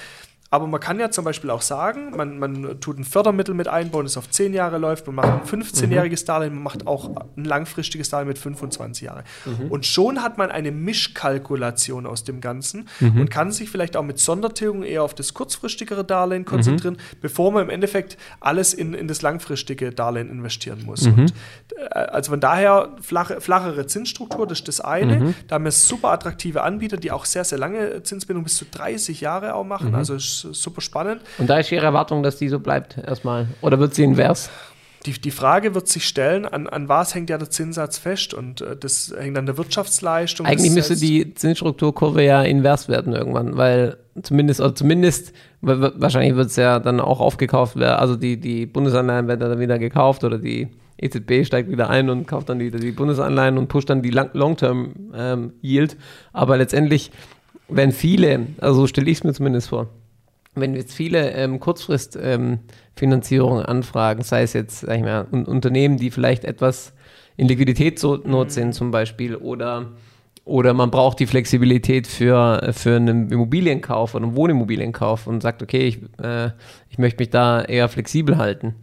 Aber man kann ja zum Beispiel auch sagen, man, man tut ein Fördermittel mit einbauen, das auf 10 Jahre läuft, man macht ein 15-jähriges Darlehen, man macht auch ein langfristiges Darlehen mit 25 Jahren. Und schon hat man eine Mischkalkulation aus dem Ganzen und kann sich vielleicht auch mit Sondertilgung eher auf das kurzfristigere Darlehen konzentrieren, bevor man im Endeffekt alles in, in das langfristige Darlehen investieren muss. Und, äh, also von daher flache, flachere Zinsstruktur, das ist das eine. Da haben wir super attraktive Anbieter, die auch sehr, sehr lange Zinsbindung bis zu 30 Jahre auch machen. Also ist super spannend. Und da ist Ihre Erwartung, dass die so bleibt erstmal. Oder wird sie invers? Die, die Frage wird sich stellen, an, an was hängt ja der Zinssatz fest? Und äh, das hängt an der Wirtschaftsleistung. Eigentlich müsste die Zinsstrukturkurve ja invers werden irgendwann, weil zumindest, oder zumindest, wa- wa- wahrscheinlich wird es ja dann auch aufgekauft werden, also die, die Bundesanleihen werden dann wieder gekauft oder die EZB steigt wieder ein und kauft dann wieder die Bundesanleihen und pusht dann die Lang- Long-Term ähm. Aber letztendlich, wenn viele, also so stelle ich es mir zumindest vor, wenn jetzt viele ähm, Kurzfrist-Finanzierungen anfragen, sei es jetzt, sag ich mal, un Unternehmen, die vielleicht etwas in Liquiditätsnot sind zum Beispiel oder, oder man braucht die Flexibilität für, für einen Immobilienkauf oder einen Wohnimmobilienkauf und sagt, okay, ich, äh, ich möchte mich da eher flexibel halten.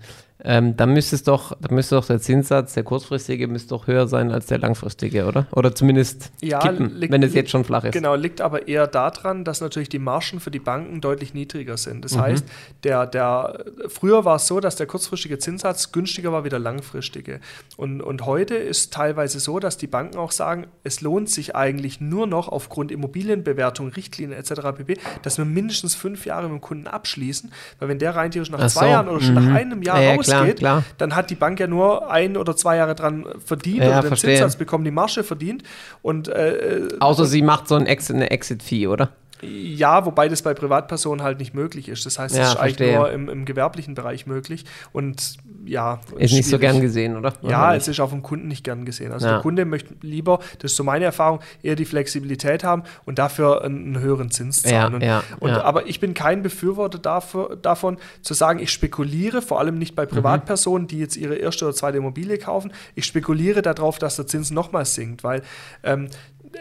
Ähm, dann müsste es doch, dann müsste doch der Zinssatz, der kurzfristige, müsste doch höher sein als der langfristige, oder? Oder zumindest Ja, kippen, liegt- wenn es jetzt schon flach ist. Genau, liegt aber eher daran, dass natürlich die Margen für die Banken deutlich niedriger sind. Mhm. Das heißt, der, der, früher war es so, dass der kurzfristige Zinssatz günstiger war wie der langfristige. Und, und heute ist teilweise so, dass die Banken auch sagen, es lohnt sich eigentlich nur noch aufgrund Immobilienbewertung, Richtlinien etc. pp., dass wir mindestens fünf Jahre mit dem Kunden abschließen, weil wenn der rein theoretisch nach Ach zwei so, Jahren oder schon mhm. nach einem Jahr Ja, ja, klar, klar. dann hat die Bank ja nur ein oder zwei Jahre dran verdient Ja, oder den verstehe. Zinssatz bekommen, die Marge verdient. Und äh, Außer sie macht so ein Exit, eine Exit-Fee, oder? Ja, wobei das bei Privatpersonen halt nicht möglich ist. Das heißt, es Ja, ist eigentlich verstehe. nur im, im gewerblichen Bereich möglich. Und ja, Ist nicht so gern gesehen, oder? Ja, Oder es ist auch vom Kunden nicht gern gesehen. Also Ja. der Kunde möchte lieber, das ist so meine Erfahrung, eher die Flexibilität haben und dafür einen, höheren Zins zahlen. Ja, und, ja, und, ja. Aber ich bin kein Befürworter dafür, davon, zu sagen, ich spekuliere, vor allem nicht Mhm. bei Privatpersonen, die jetzt ihre erste oder zweite Immobilie kaufen, ich spekuliere darauf, dass der Zins nochmal sinkt, weil ähm,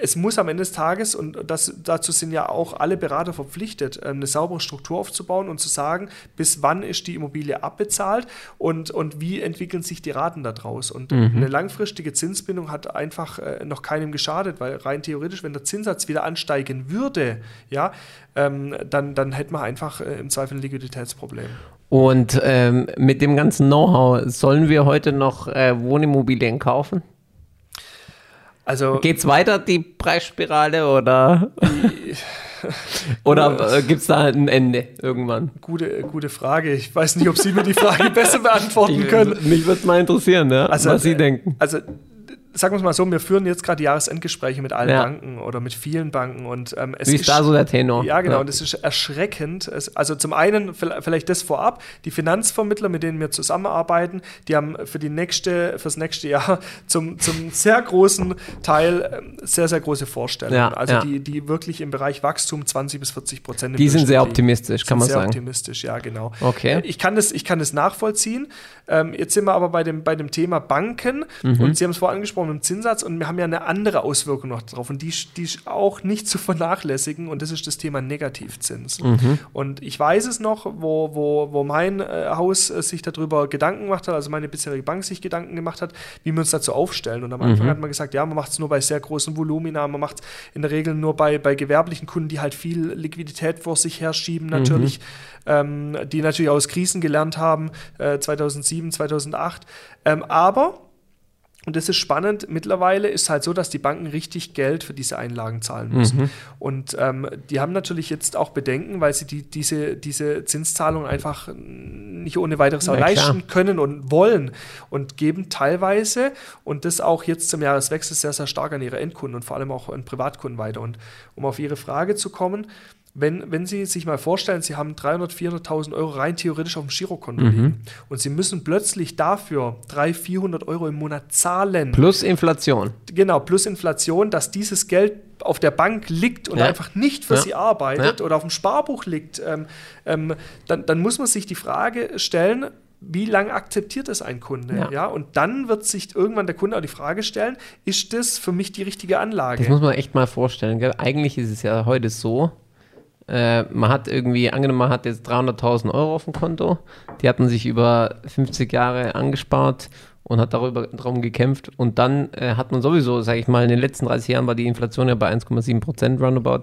es muss am Ende des Tages, und das, dazu sind ja auch alle Berater verpflichtet, ähm, eine saubere Struktur aufzubauen und zu sagen, bis wann ist die Immobilie abbezahlt und, und wie entwickeln sich die Raten daraus. Und eine langfristige Zinsbindung hat einfach äh, noch keinem geschadet, weil rein theoretisch, wenn der Zinssatz wieder ansteigen würde, ja, ähm, dann, dann hätte man einfach äh, im Zweifel ein Liquiditätsproblem. Und ähm, mit dem ganzen Know-how, sollen wir heute noch äh, Wohnimmobilien kaufen? Also Geht's weiter, die Preisspirale, oder? oder äh, gibt es da ein Ende irgendwann? gute, gute Frage. Ich weiß nicht, ob Sie mir die Frage besser beantworten können. Mich würde mal interessieren, ja, Also, was Sie äh, denken. Also, sagen wir es mal so, wir führen jetzt gerade Jahresendgespräche mit allen Ja. Banken oder mit vielen Banken und ähm, es Wie ist da so der Tenor? Ja, genau, Ja. und es ist erschreckend. Es, also zum einen, vi- vielleicht das vorab, die Finanzvermittler, mit denen wir zusammenarbeiten, die haben für die nächste, fürs nächste Jahr zum, zum sehr großen Teil ähm, sehr, sehr große Vorstellungen. Ja, also die, die wirklich im Bereich Wachstum 20 bis 40 Prozent Die sind sehr optimistisch, kann man sehr sagen. optimistisch, ja, genau. Okay. Ich kann das, ich kann das nachvollziehen. Ähm, jetzt sind wir aber bei dem, bei dem Thema Banken Mhm. und Sie haben es vorhin angesprochen mit dem Zinssatz und wir haben ja eine andere Auswirkung noch drauf und die, die ist auch nicht zu vernachlässigen und das ist das Thema Negativzins. Mhm. Und ich weiß es noch, wo, wo, wo mein äh, Haus äh, sich darüber Gedanken gemacht hat, also meine bisherige Bank sich Gedanken gemacht hat, wie wir uns dazu aufstellen. Und am Mhm. Anfang hat man gesagt, ja, man macht es nur bei sehr großen Volumina, man macht es in der Regel nur bei, bei gewerblichen Kunden, die halt viel Liquidität vor sich herschieben, natürlich, ähm, die natürlich aus Krisen gelernt haben, äh, 2007, 2008. Ähm, aber und das ist spannend. Mittlerweile ist halt so, dass die Banken richtig Geld für diese Einlagen zahlen müssen. Und ähm, die haben natürlich jetzt auch Bedenken, weil sie die, diese, diese Zinszahlung einfach nicht ohne weiteres klar. leisten können und wollen und geben teilweise und das auch jetzt zum Jahreswechsel sehr, sehr stark an ihre Endkunden und vor allem auch an Privatkunden weiter. Und um auf Ihre Frage zu kommen, wenn, wenn Sie sich mal vorstellen, Sie haben 300.000, 400.000 Euro rein theoretisch auf dem Girokonto liegen und Sie müssen plötzlich dafür 300, 400 Euro im Monat zahlen, Plus Inflation. genau, plus Inflation, dass dieses Geld auf der Bank liegt und Ja. einfach nicht für Ja. Sie arbeitet Ja. oder auf dem Sparbuch liegt, ähm, ähm, dann, dann muss man sich die Frage stellen, wie lange akzeptiert es ein Kunde? Ja. Ja. Und dann wird sich irgendwann der Kunde auch die Frage stellen, ist das für mich die richtige Anlage? Das muss man echt mal vorstellen. Gell? Eigentlich ist es ja heute so, äh, man hat irgendwie, angenommen, man hat jetzt 300.000 Euro auf dem Konto, die hat man sich über 50 Jahre angespart und hat darüber darum gekämpft. Und dann äh, hat man sowieso, sage ich mal, in den letzten 30 Jahren war die Inflation ja bei 1,7 Prozent roundabout.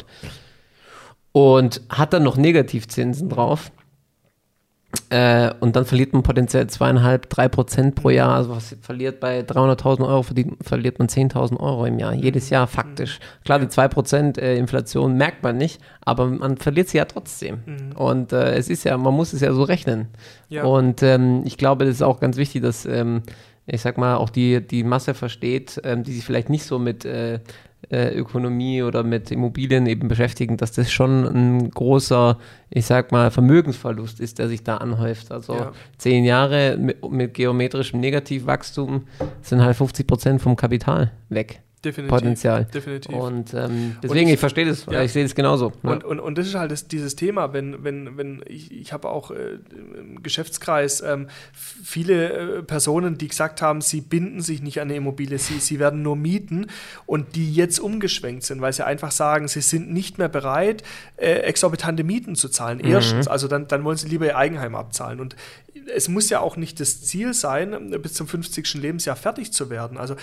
Und hat dann noch Negativzinsen drauf. Äh, und dann verliert man potenziell zweieinhalb, drei Prozent pro Jahr. Also was verliert bei 300.000 Euro, verdient, verliert man 10.000 Euro im Jahr. Jedes Jahr faktisch. Klar, die 2 Prozent äh, Inflation merkt man nicht, aber man verliert sie ja trotzdem. Und äh, es ist ja, man muss es ja so rechnen. Ja. Und ähm, ich glaube, das ist auch ganz wichtig, dass, ähm, ich sag mal, auch die, die Masse versteht, ähm, die sich vielleicht nicht so mit äh, Ökonomie oder mit Immobilien eben beschäftigen, dass das schon ein großer, ich sag mal, Vermögensverlust ist, der sich da anhäuft. Also Ja. zehn Jahre mit, mit geometrischem Negativwachstum sind halt 50 Prozent vom Kapital weg. Definitiv. Potenzial. Definitiv. Und ähm, deswegen, ich- ich verstehe das, ja. ich sehe das genauso. Ja. Und, und, und das ist halt das, dieses Thema, wenn, wenn, wenn ich, ich habe auch äh, im Geschäftskreis ähm, viele äh, Personen, die gesagt haben, sie binden sich nicht an eine Immobilie, sie, sie werden nur mieten und die jetzt umgeschwenkt sind, weil sie einfach sagen, sie sind nicht mehr bereit, äh, exorbitante Mieten zu zahlen. Erstens, also dann, dann wollen sie lieber ihr Eigenheim abzahlen. Und es muss ja auch nicht das Ziel sein, bis zum 50. Lebensjahr fertig zu werden. Also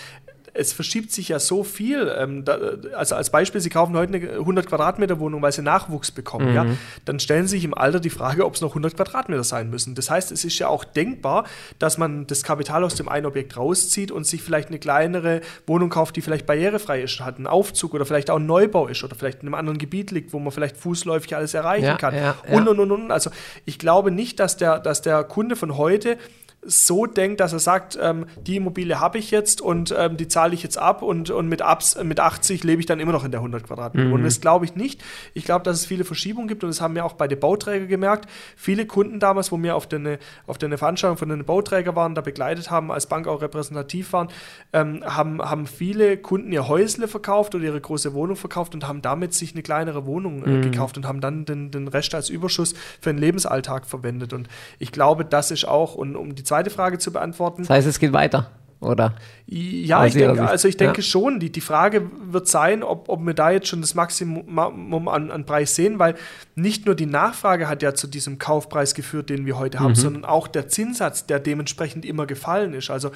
es verschiebt sich ja so viel. Ähm, da, also als Beispiel, Sie kaufen heute eine 100 Quadratmeter Wohnung, weil Sie Nachwuchs bekommen. Ja? Dann stellen Sie sich im Alter die Frage, ob es noch 100 Quadratmeter sein müssen. Das heißt, es ist ja auch denkbar, dass man das Kapital aus dem einen Objekt rauszieht und sich vielleicht eine kleinere Wohnung kauft, die vielleicht barrierefrei ist, hat einen Aufzug oder vielleicht auch ein Neubau ist oder vielleicht in einem anderen Gebiet liegt, wo man vielleicht fußläufig alles erreichen Ja, kann. ja, und, und, und, und. Also ich glaube nicht, dass der, dass der Kunde von heute so denkt, dass er sagt, ähm, die Immobilie habe ich jetzt und ähm, die zahle ich jetzt ab und, und mit, Abs, mit 80 lebe ich dann immer noch in der 100 Quadratmeter. Mhm. Und das glaube ich nicht. Ich glaube, dass es viele Verschiebungen gibt und das haben wir auch bei den Bauträgern gemerkt. Viele Kunden damals, wo wir auf der auf den Veranstaltung von den Bauträgern waren, da begleitet haben, als Bank auch repräsentativ waren, ähm, haben, haben viele Kunden ihr Häusle verkauft oder ihre große Wohnung verkauft und haben damit sich eine kleinere Wohnung äh, mhm. gekauft und haben dann den, den Rest als Überschuss für den Lebensalltag verwendet. Und ich glaube, das ist auch, und um die zweite Frage zu beantworten. Das heißt, es geht weiter oder? Ja, ich denke, also ich denke ja. schon. Die, die Frage wird sein, ob, ob wir da jetzt schon das Maximum an, an Preis sehen, weil nicht nur die Nachfrage hat ja zu diesem Kaufpreis geführt, den wir heute haben, mhm. sondern auch der Zinssatz, der dementsprechend immer gefallen ist. Also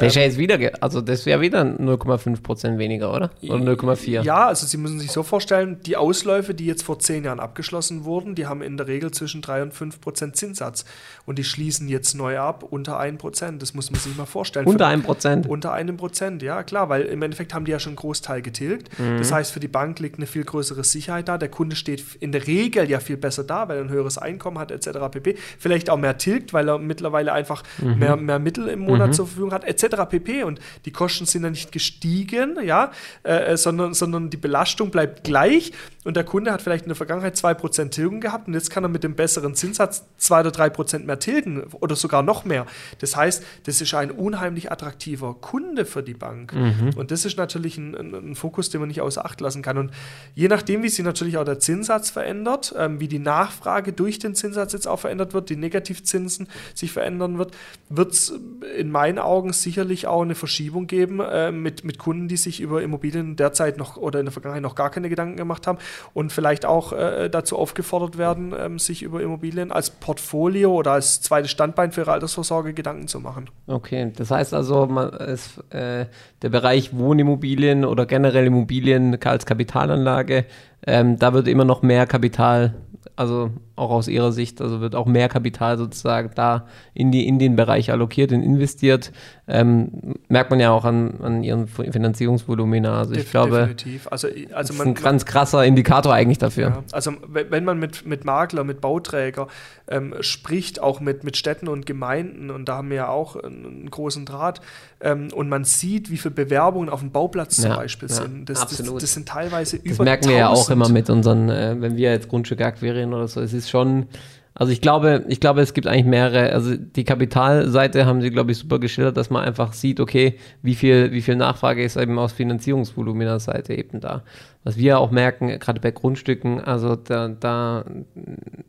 der ist ja jetzt wieder, also das wäre wieder 0,5 Prozent weniger, oder? Oder 0,4? Ja, also Sie müssen sich so vorstellen, die Ausläufe, die jetzt vor zehn Jahren abgeschlossen wurden, die haben in der Regel zwischen 3 und 5 Prozent Zinssatz. Und die schließen jetzt neu ab unter 1 Prozent. Das muss man sich mal vorstellen. Unter 1 Prozent? Unter einem Prozent, ja klar, weil im Endeffekt haben die ja schon einen Großteil getilgt. Mhm. Das heißt, für die Bank liegt eine viel größere Sicherheit da. Der Kunde steht in der Regel ja viel besser da, weil er ein höheres Einkommen hat, etc. pp. Vielleicht auch mehr tilgt, weil er mittlerweile einfach mhm. mehr, mehr Mittel im Monat mhm. zur Verfügung hat, etc pp. Und die Kosten sind dann nicht gestiegen, ja, äh, sondern, sondern die Belastung bleibt gleich. Und der Kunde hat vielleicht in der Vergangenheit 2% Tilgung gehabt und jetzt kann er mit dem besseren Zinssatz 2 oder 3% mehr tilgen oder sogar noch mehr. Das heißt, das ist ein unheimlich attraktiver Kunde für die Bank. Mhm. Und das ist natürlich ein, ein, ein, Fokus, den man nicht außer Acht lassen kann. Und je nachdem, wie sich natürlich auch der Zinssatz verändert, ähm, wie die Nachfrage durch den Zinssatz jetzt auch verändert wird, die Negativzinsen sich verändern wird, wird es in meinen Augen sicherlich auch eine Verschiebung geben äh, mit, mit Kunden, die sich über Immobilien derzeit noch oder in der Vergangenheit noch gar keine Gedanken gemacht haben und vielleicht auch äh, dazu aufgefordert werden, ähm, sich über Immobilien als Portfolio oder als zweites Standbein für ihre Altersvorsorge Gedanken zu machen. Okay, das heißt also, man ist, äh, der Bereich Wohnimmobilien oder generell Immobilien als Kapitalanlage, ähm, da wird immer noch mehr Kapital also auch aus Ihrer Sicht, also wird auch mehr Kapital sozusagen da in, die, in den Bereich allokiert und investiert. Ähm, merkt man ja auch an, an Ihren Finanzierungsvolumina. Also ich glaube, definitiv. Also, also das ist ein ganz krasser Indikator eigentlich dafür. Ja, also wenn man mit, mit Makler, mit Bauträger ähm, spricht, auch mit, mit Städten und Gemeinden, und da haben wir ja auch einen, einen großen Draht, ähm, und man sieht, wie viele Bewerbungen auf dem Bauplatz zum ja, Beispiel ja, sind. Das, das, das, sind teilweise über Das merken 1000. wir ja auch immer mit unseren, äh, wenn wir jetzt Grundstücke akquirieren oder so. Es ist schon, also ich glaube, ich glaube, es gibt eigentlich mehrere, also die Kapitalseite haben sie, glaube ich, super geschildert, dass man einfach sieht, okay, wie viel, wie viel Nachfrage ist eben aus Finanzierungsvolumina-Seite eben da. Was wir auch merken, gerade bei Grundstücken, also da, da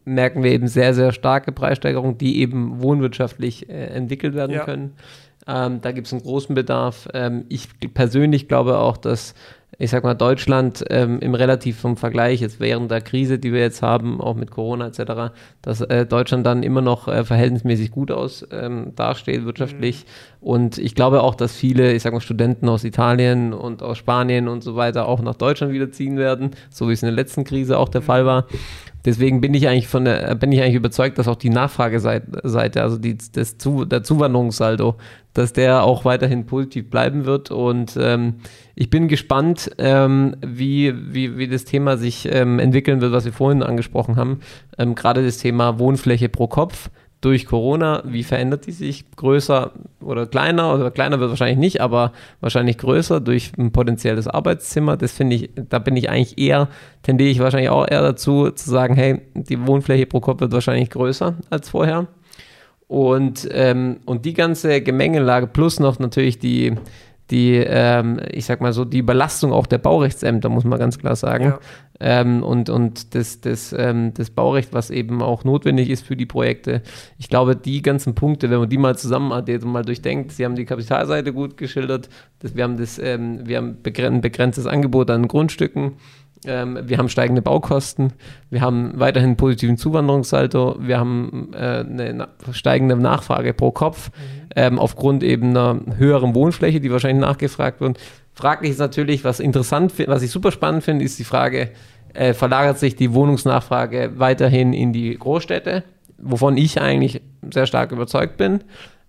merken wir eben sehr, sehr starke Preissteigerungen, die eben wohnwirtschaftlich äh, entwickelt werden ja. können. Ähm, da gibt es einen großen Bedarf. Ähm, ich persönlich glaube auch, dass ich sag mal, Deutschland ähm, im relativ vom Vergleich jetzt während der Krise, die wir jetzt haben, auch mit Corona etc., dass äh, Deutschland dann immer noch äh, verhältnismäßig gut aus ähm, dasteht wirtschaftlich. Mhm. Und ich glaube auch, dass viele, ich sag mal, Studenten aus Italien und aus Spanien und so weiter auch nach Deutschland wieder ziehen werden, so wie es in der letzten Krise auch der mhm. Fall war. Deswegen bin ich eigentlich von der, bin ich eigentlich überzeugt, dass auch die Nachfrageseite, also die, das Zu, der Zuwanderungssaldo, dass der auch weiterhin positiv bleiben wird. Und ähm, ich bin gespannt, ähm, wie, wie, wie das Thema sich ähm, entwickeln wird, was wir vorhin angesprochen haben. Ähm, gerade das Thema Wohnfläche pro Kopf durch Corona, wie verändert die sich? Größer oder kleiner? Oder kleiner wird wahrscheinlich nicht, aber wahrscheinlich größer durch ein potenzielles Arbeitszimmer. Das finde ich, da bin ich eigentlich eher, tendiere ich wahrscheinlich auch eher dazu, zu sagen, hey, die Wohnfläche pro Kopf wird wahrscheinlich größer als vorher. Und, ähm, und die ganze Gemengelage plus noch natürlich die, die, ähm, ich sag mal so, die Belastung auch der Baurechtsämter, muss man ganz klar sagen. Ja. Ähm, und und das, das, ähm, das Baurecht, was eben auch notwendig ist für die Projekte. Ich glaube, die ganzen Punkte, wenn man die mal zusammen addiert und mal durchdenkt, Sie haben die Kapitalseite gut geschildert, das, wir haben, das, ähm, wir haben ein begrenztes Angebot an Grundstücken, ähm, wir haben steigende Baukosten, wir haben weiterhin einen positiven Zuwanderungssaldo, wir haben äh, eine steigende Nachfrage pro Kopf mhm. ähm, aufgrund eben einer höheren Wohnfläche, die wahrscheinlich nachgefragt wird. Fraglich ist natürlich, was interessant, was ich super spannend finde, ist die Frage, äh, verlagert sich die Wohnungsnachfrage weiterhin in die Großstädte, wovon ich eigentlich sehr stark überzeugt bin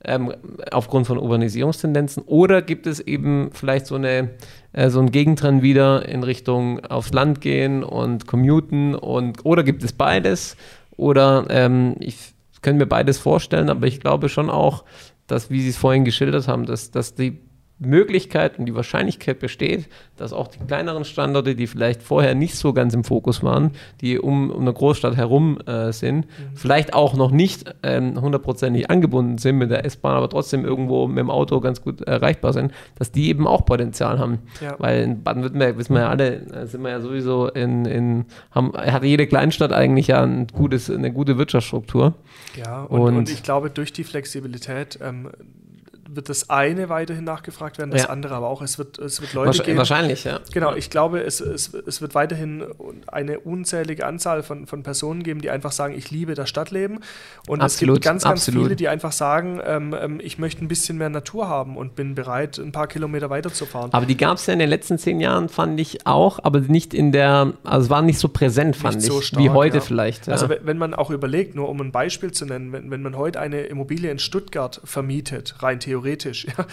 ähm, aufgrund von Urbanisierungstendenzen? Oder gibt es eben vielleicht so, eine, äh, so einen Gegentrend wieder in Richtung aufs Land gehen und commuten? Und, oder gibt es beides? Oder ähm, ich können mir beides vorstellen, aber ich glaube schon auch, dass, wie Sie es vorhin geschildert haben, dass, dass die Möglichkeit und die Wahrscheinlichkeit besteht, dass auch die kleineren Standorte, die vielleicht vorher nicht so ganz im Fokus waren, die um, um eine Großstadt herum äh, sind, mhm. vielleicht auch noch nicht ähm, hundertprozentig ähm, angebunden sind mit der S-Bahn, aber trotzdem irgendwo mit dem Auto ganz gut erreichbar sind, dass die eben auch Potenzial haben. Ja. Weil in Baden-Württemberg, wissen wir ja alle, sind wir ja sowieso in, in haben, hatte jede Kleinstadt eigentlich ja ein gutes, eine gute Wirtschaftsstruktur. Ja, und, und, und ich glaube, durch die Flexibilität ähm, wird das eine weiterhin nachgefragt werden, das ja. andere aber auch. Es wird, es wird Leute Wahrscheinlich, geben. Wahrscheinlich, ja. Genau, ich glaube, es, es, es wird weiterhin eine unzählige Anzahl von, von Personen geben, die einfach sagen, ich liebe das Stadtleben. Und absolut, es gibt ganz, ganz absolut. viele, die einfach sagen, ähm, ähm, ich möchte ein bisschen mehr Natur haben und bin bereit, ein paar Kilometer weiterzufahren. Aber die gab es ja in den letzten zehn Jahren, fand ich auch, aber nicht in der, also es war nicht so präsent, fand nicht ich, so stark, wie heute ja. vielleicht. Ja. Also wenn man auch überlegt, nur um ein Beispiel zu nennen, wenn, wenn man heute eine Immobilie in Stuttgart vermietet, rein theoretisch, theoretisch, ja,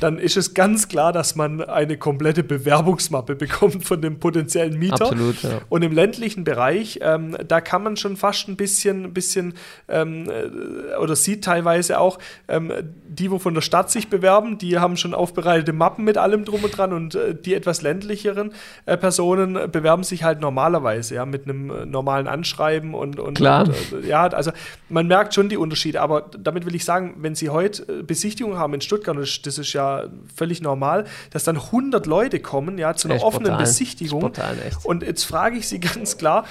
dann ist es ganz klar, dass man eine komplette Bewerbungsmappe bekommt von dem potenziellen Mieter. Absolut, ja. Und im ländlichen Bereich, ähm, da kann man schon fast ein bisschen, bisschen ähm, äh, oder sieht teilweise auch, ähm, die, wo von der Stadt sich bewerben, die haben schon aufbereitete Mappen mit allem drum und dran und äh, die etwas ländlicheren äh, Personen bewerben sich halt normalerweise, ja, mit einem äh, normalen Anschreiben und, und, Klar. und äh, ja, also man merkt schon die Unterschiede, aber damit will ich sagen, wenn Sie heute Besichtigung haben in Stuttgart, das ist ja völlig normal, dass dann 100 Leute kommen, ja, zu einer echt offenen brutal. Besichtigung. Brutal, und jetzt frage ich Sie ganz klar,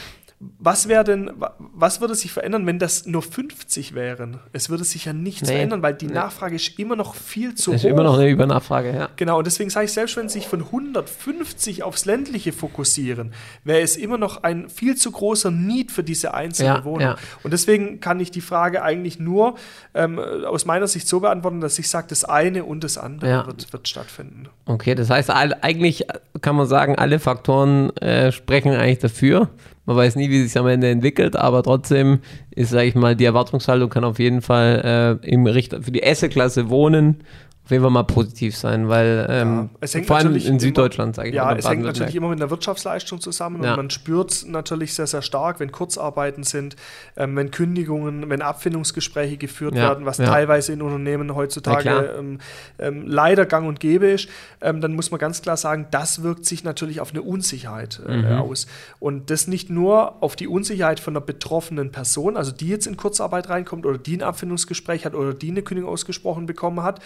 was wäre denn, was würde sich verändern, wenn das nur 50 wären? Es würde sich ja nichts nee, verändern, weil die nee. Nachfrage ist immer noch viel zu hoch. Ist immer noch eine Übernachfrage, ja. Genau, und deswegen sage ich, selbst wenn sich von 150 aufs Ländliche fokussieren, wäre es immer noch ein viel zu großer Need für diese einzelne ja, Wohnung. Ja. Und deswegen kann ich die Frage eigentlich nur ähm, aus meiner Sicht so beantworten, dass ich sage, das eine und das andere ja. wird, wird, stattfinden. Okay, das heißt, eigentlich kann man sagen, alle Faktoren äh, sprechen eigentlich dafür. Man weiß nie, wie es sich am Ende entwickelt, aber trotzdem ist, sage ich mal, die Erwartungshaltung kann auf jeden Fall äh, im Richter für die S-Klasse wohnen auf jeden Fall mal positiv sein, weil ähm, ja, vor allem in Süddeutschland, sage ich ja, mal. Ja, es hängt natürlich immer mit der Wirtschaftsleistung zusammen ja. und man spürt natürlich sehr, sehr stark, wenn Kurzarbeiten sind, ähm, wenn Kündigungen, wenn Abfindungsgespräche geführt werden, was teilweise in Unternehmen heutzutage ähm, ähm, leider gang und gäbe ist, ähm, dann muss man ganz klar sagen, das wirkt sich natürlich auf eine Unsicherheit äh, mhm. aus. Und das nicht nur auf die Unsicherheit von der betroffenen Person, also die jetzt in Kurzarbeit reinkommt oder die ein Abfindungsgespräch hat oder die eine Kündigung ausgesprochen bekommen hat,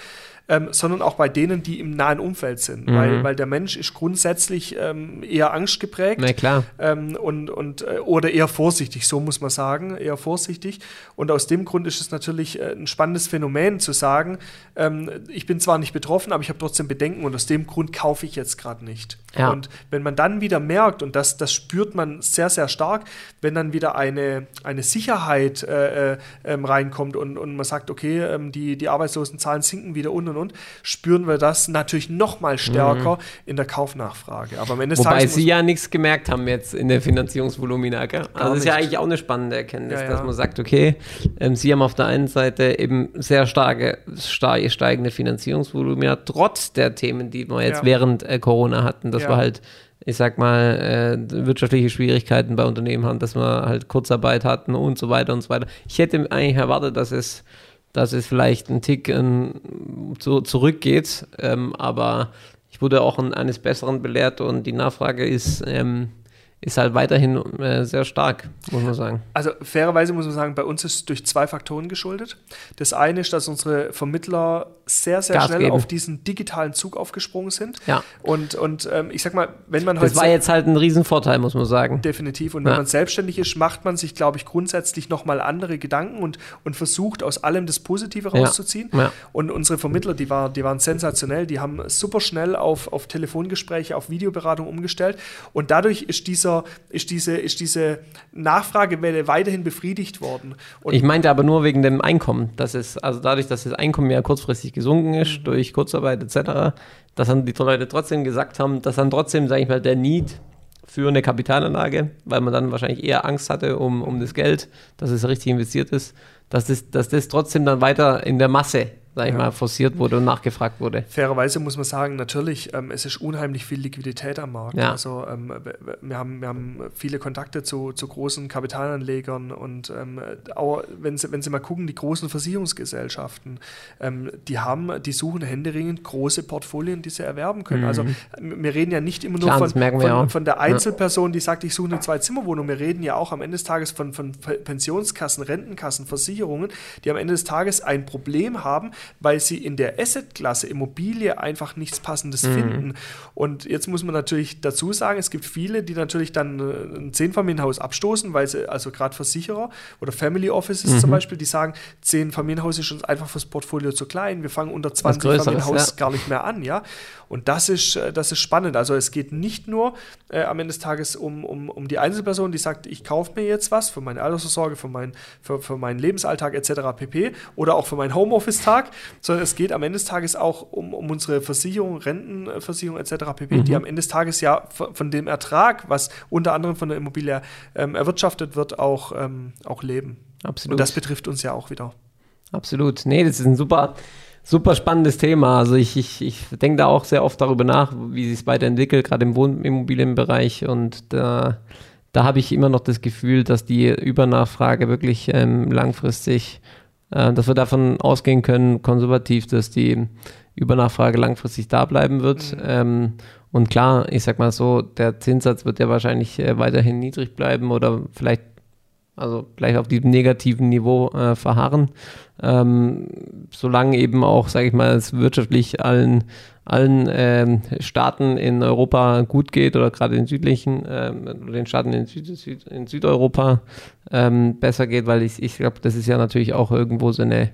ähm, sondern auch bei denen, die im nahen Umfeld sind. Mhm. Weil, weil der Mensch ist grundsätzlich ähm, eher angstgeprägt. Na klar. Ähm, und, und, äh, oder eher vorsichtig, so muss man sagen, eher vorsichtig. Und aus dem Grund ist es natürlich äh, ein spannendes Phänomen zu sagen, ähm, ich bin zwar nicht betroffen, aber ich habe trotzdem Bedenken und aus dem Grund kaufe ich jetzt gerade nicht. Ja. Und wenn man dann wieder merkt, und das, das spürt man sehr, sehr stark, wenn dann wieder eine, eine Sicherheit äh, äh, ähm, reinkommt und, und man sagt, okay, ähm, die, die Arbeitslosenzahlen sinken wieder und und und, spüren wir das natürlich noch mal stärker mhm. in der Kaufnachfrage. Aber am Ende Wobei Sie ja nichts gemerkt haben jetzt in der Finanzierungsvolumina. Gell? Also das ist ja eigentlich auch eine spannende Erkenntnis, ja, ja. dass man sagt, okay, ähm, Sie haben auf der einen Seite eben sehr starke, stark steigende Finanzierungsvolumina, trotz der Themen, die wir jetzt ja. während äh, Corona hatten. Das wir halt ich sag mal, äh, wirtschaftliche Schwierigkeiten bei Unternehmen haben, dass wir halt Kurzarbeit hatten und so weiter und so weiter. Ich hätte eigentlich erwartet, dass es dass es vielleicht ein Tick ähm, zu, zurückgeht. Ähm, aber ich wurde auch eines Besseren belehrt und die Nachfrage ist ähm, ist halt weiterhin äh, sehr stark, muss man sagen. Also fairerweise muss man sagen, bei uns ist es durch zwei Faktoren geschuldet. Das eine ist, dass unsere Vermittler sehr, sehr Gas schnell geben. auf diesen digitalen Zug aufgesprungen sind. Ja. Und, und ähm, ich sag mal, wenn man heute. Das war jetzt halt ein Riesenvorteil, muss man sagen. Definitiv. Und wenn ja. man selbstständig ist, macht man sich, glaube ich, grundsätzlich nochmal andere Gedanken und, und versucht aus allem das Positive rauszuziehen. Ja. Ja. Und unsere Vermittler, die, war, die waren sensationell, die haben super schnell auf, auf Telefongespräche, auf Videoberatung umgestellt. Und dadurch ist dieser dieser, ist diese, ist diese Nachfragewelle weiterhin befriedigt worden. Und ich meinte aber nur wegen dem Einkommen. Das ist, also dadurch, dass das Einkommen ja kurzfristig gesunken ist, mhm. durch Kurzarbeit etc., dass dann die Leute trotzdem gesagt haben, dass dann trotzdem, sage ich mal, der Need für eine Kapitalanlage, weil man dann wahrscheinlich eher Angst hatte um, um das Geld, dass es richtig investiert ist, dass das, dass das trotzdem dann weiter in der Masse sag ich Ja. mal, forciert wurde und nachgefragt wurde. Fairerweise muss man sagen, natürlich, ähm, es ist unheimlich viel Liquidität am Markt. Ja. Also ähm, wir, haben, wir haben viele Kontakte zu, zu großen Kapitalanlegern und ähm, auch wenn Sie, wenn Sie mal gucken, die großen Versicherungsgesellschaften, ähm, die haben, die suchen händeringend große Portfolien, die sie erwerben können. Also m- wir reden ja nicht immer nur Mhm. Klar, von, von, von der Einzelperson, die sagt, ich suche eine Zwei-Zimmer-Wohnung. Wir reden ja auch am Ende des Tages von, von Pe- Pensionskassen, Rentenkassen, Versicherungen, die am Ende des Tages ein Problem haben, weil sie in der Asset-Klasse Immobilie einfach nichts Passendes Mhm. finden. Und jetzt muss man natürlich dazu sagen, es gibt viele, die natürlich dann äh, ein Zehnfamilienhaus abstoßen, weil sie, also gerade Versicherer oder Family Offices Mhm. zum Beispiel, die sagen, zehn Familienhaus ist uns einfach fürs Portfolio zu klein, wir fangen unter 20 Größeres, Familienhaus ja. gar nicht mehr an, ja. Und das ist, äh, das ist spannend. Also es geht nicht nur äh, am Ende des Tages um, um, um die Einzelperson, die sagt, ich kaufe mir jetzt was für meine Altersvorsorge, für, mein, für, für meinen Lebensalltag etc. pp. oder auch für meinen Homeoffice-Tag, sondern es geht am Ende des Tages auch um, um unsere Versicherung, Rentenversicherung etc. pp., die am Ende des Tages ja von, von dem Ertrag, was unter anderem von der Immobilie ähm, erwirtschaftet wird, auch, ähm, auch leben. Absolut. Und das betrifft uns ja auch wieder. Absolut. Nee, das ist ein super, super spannendes Thema. Also ich, ich, ich denke da auch sehr oft darüber nach, wie sich es weiterentwickelt, gerade im Wohnimmobilienbereich. Und da, da habe ich immer noch das Gefühl, dass die Übernachfrage wirklich ähm, langfristig, äh, dass wir davon ausgehen können, konservativ, dass die Übernachfrage langfristig da bleiben wird. Ähm, und klar, ich sag mal so, der Zinssatz wird ja wahrscheinlich äh, weiterhin niedrig bleiben oder vielleicht also gleich auf diesem negativen Niveau äh, verharren, ähm, solange eben auch, sage ich mal, es wirtschaftlich allen, allen ähm, Staaten in Europa gut geht oder gerade den südlichen, ähm, den Staaten in, Süd, Süd, in Südeuropa ähm, besser geht, weil ich, ich glaube, das ist ja natürlich auch irgendwo so eine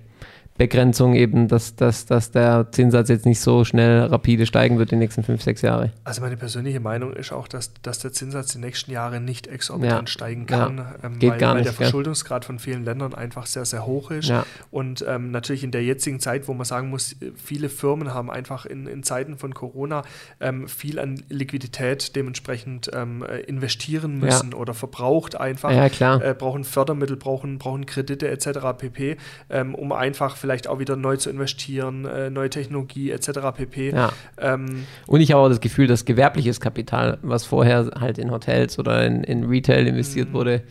Begrenzung eben, dass, dass, dass der Zinssatz jetzt nicht so schnell rapide steigen wird die nächsten fünf, sechs Jahre. Also meine persönliche Meinung ist auch, dass, dass der Zinssatz die nächsten Jahre nicht exorbitant Ja. steigen kann, Ja. ähm, weil, weil nicht, der? Verschuldungsgrad von vielen Ländern einfach sehr, sehr hoch ist. Ja. Und ähm, natürlich in der jetzigen Zeit, wo man sagen muss, viele Firmen haben einfach in, in Zeiten von Corona ähm, viel an Liquidität dementsprechend ähm, äh, investieren Ja. müssen oder verbraucht einfach. Ja, klar. Äh, brauchen Fördermittel, brauchen, brauchen Kredite etc. pp., ähm, um einfach vielleicht auch wieder neu zu investieren, äh, neue Technologie etc. pp. Ja. Ähm, Und ich habe auch das Gefühl, dass gewerbliches Kapital, was vorher halt in Hotels oder in, in Retail investiert Mhm. wurde,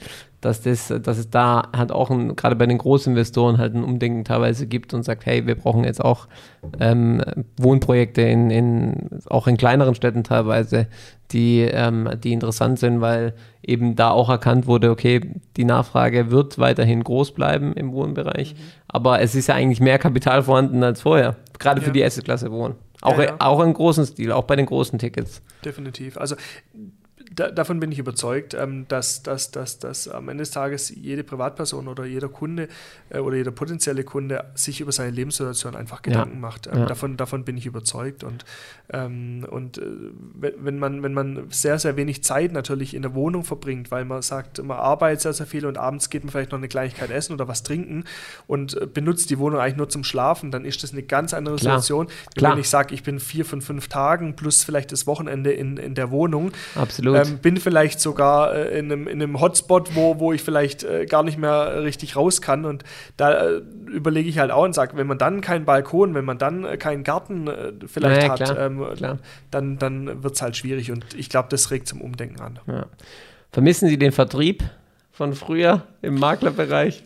dass, das, dass es da halt auch ein, gerade bei den Großinvestoren halt ein Umdenken teilweise gibt und sagt, hey, wir brauchen jetzt auch ähm, Wohnprojekte in, in, auch in kleineren Städten teilweise, die, ähm, die interessant sind, weil eben da auch erkannt wurde, okay, die Nachfrage wird weiterhin groß bleiben im Wohnbereich, aber es ist ja eigentlich mehr Kapital vorhanden als vorher, gerade für Ja. die Assetklasse Wohnen. Auch, Ja, ja. auch im großen Stil, auch bei den großen Tickets. Definitiv. Also da, davon bin ich überzeugt, ähm, dass, dass, dass, dass am Ende des Tages jede Privatperson oder jeder Kunde äh, oder jeder potenzielle Kunde sich über seine Lebenssituation einfach Gedanken macht. Ähm, ja. davon, davon bin ich überzeugt. Und, ähm, und äh, wenn, man, wenn man sehr, sehr wenig Zeit natürlich in der Wohnung verbringt, weil man sagt, man arbeitet sehr, sehr viel und abends geht man vielleicht noch eine Kleinigkeit essen oder was trinken und äh, benutzt die Wohnung eigentlich nur zum Schlafen, dann ist das eine ganz andere Klar. Situation, Klar. wenn ich sage, ich bin vier von fünf Tagen plus vielleicht das Wochenende in, in der Wohnung. Absolut. Ähm, bin vielleicht sogar äh, in, einem, in einem Hotspot, wo, wo ich vielleicht äh, gar nicht mehr richtig raus kann. Und da äh, überlege ich halt auch und sage, wenn man dann keinen Balkon, wenn man dann äh, keinen Garten äh, vielleicht Ja, ja, hat, klar, ähm, klar. dann, dann wird es halt schwierig. Und ich glaube, das regt zum Umdenken an. Ja. Vermissen Sie den Vertrieb von früher im Maklerbereich?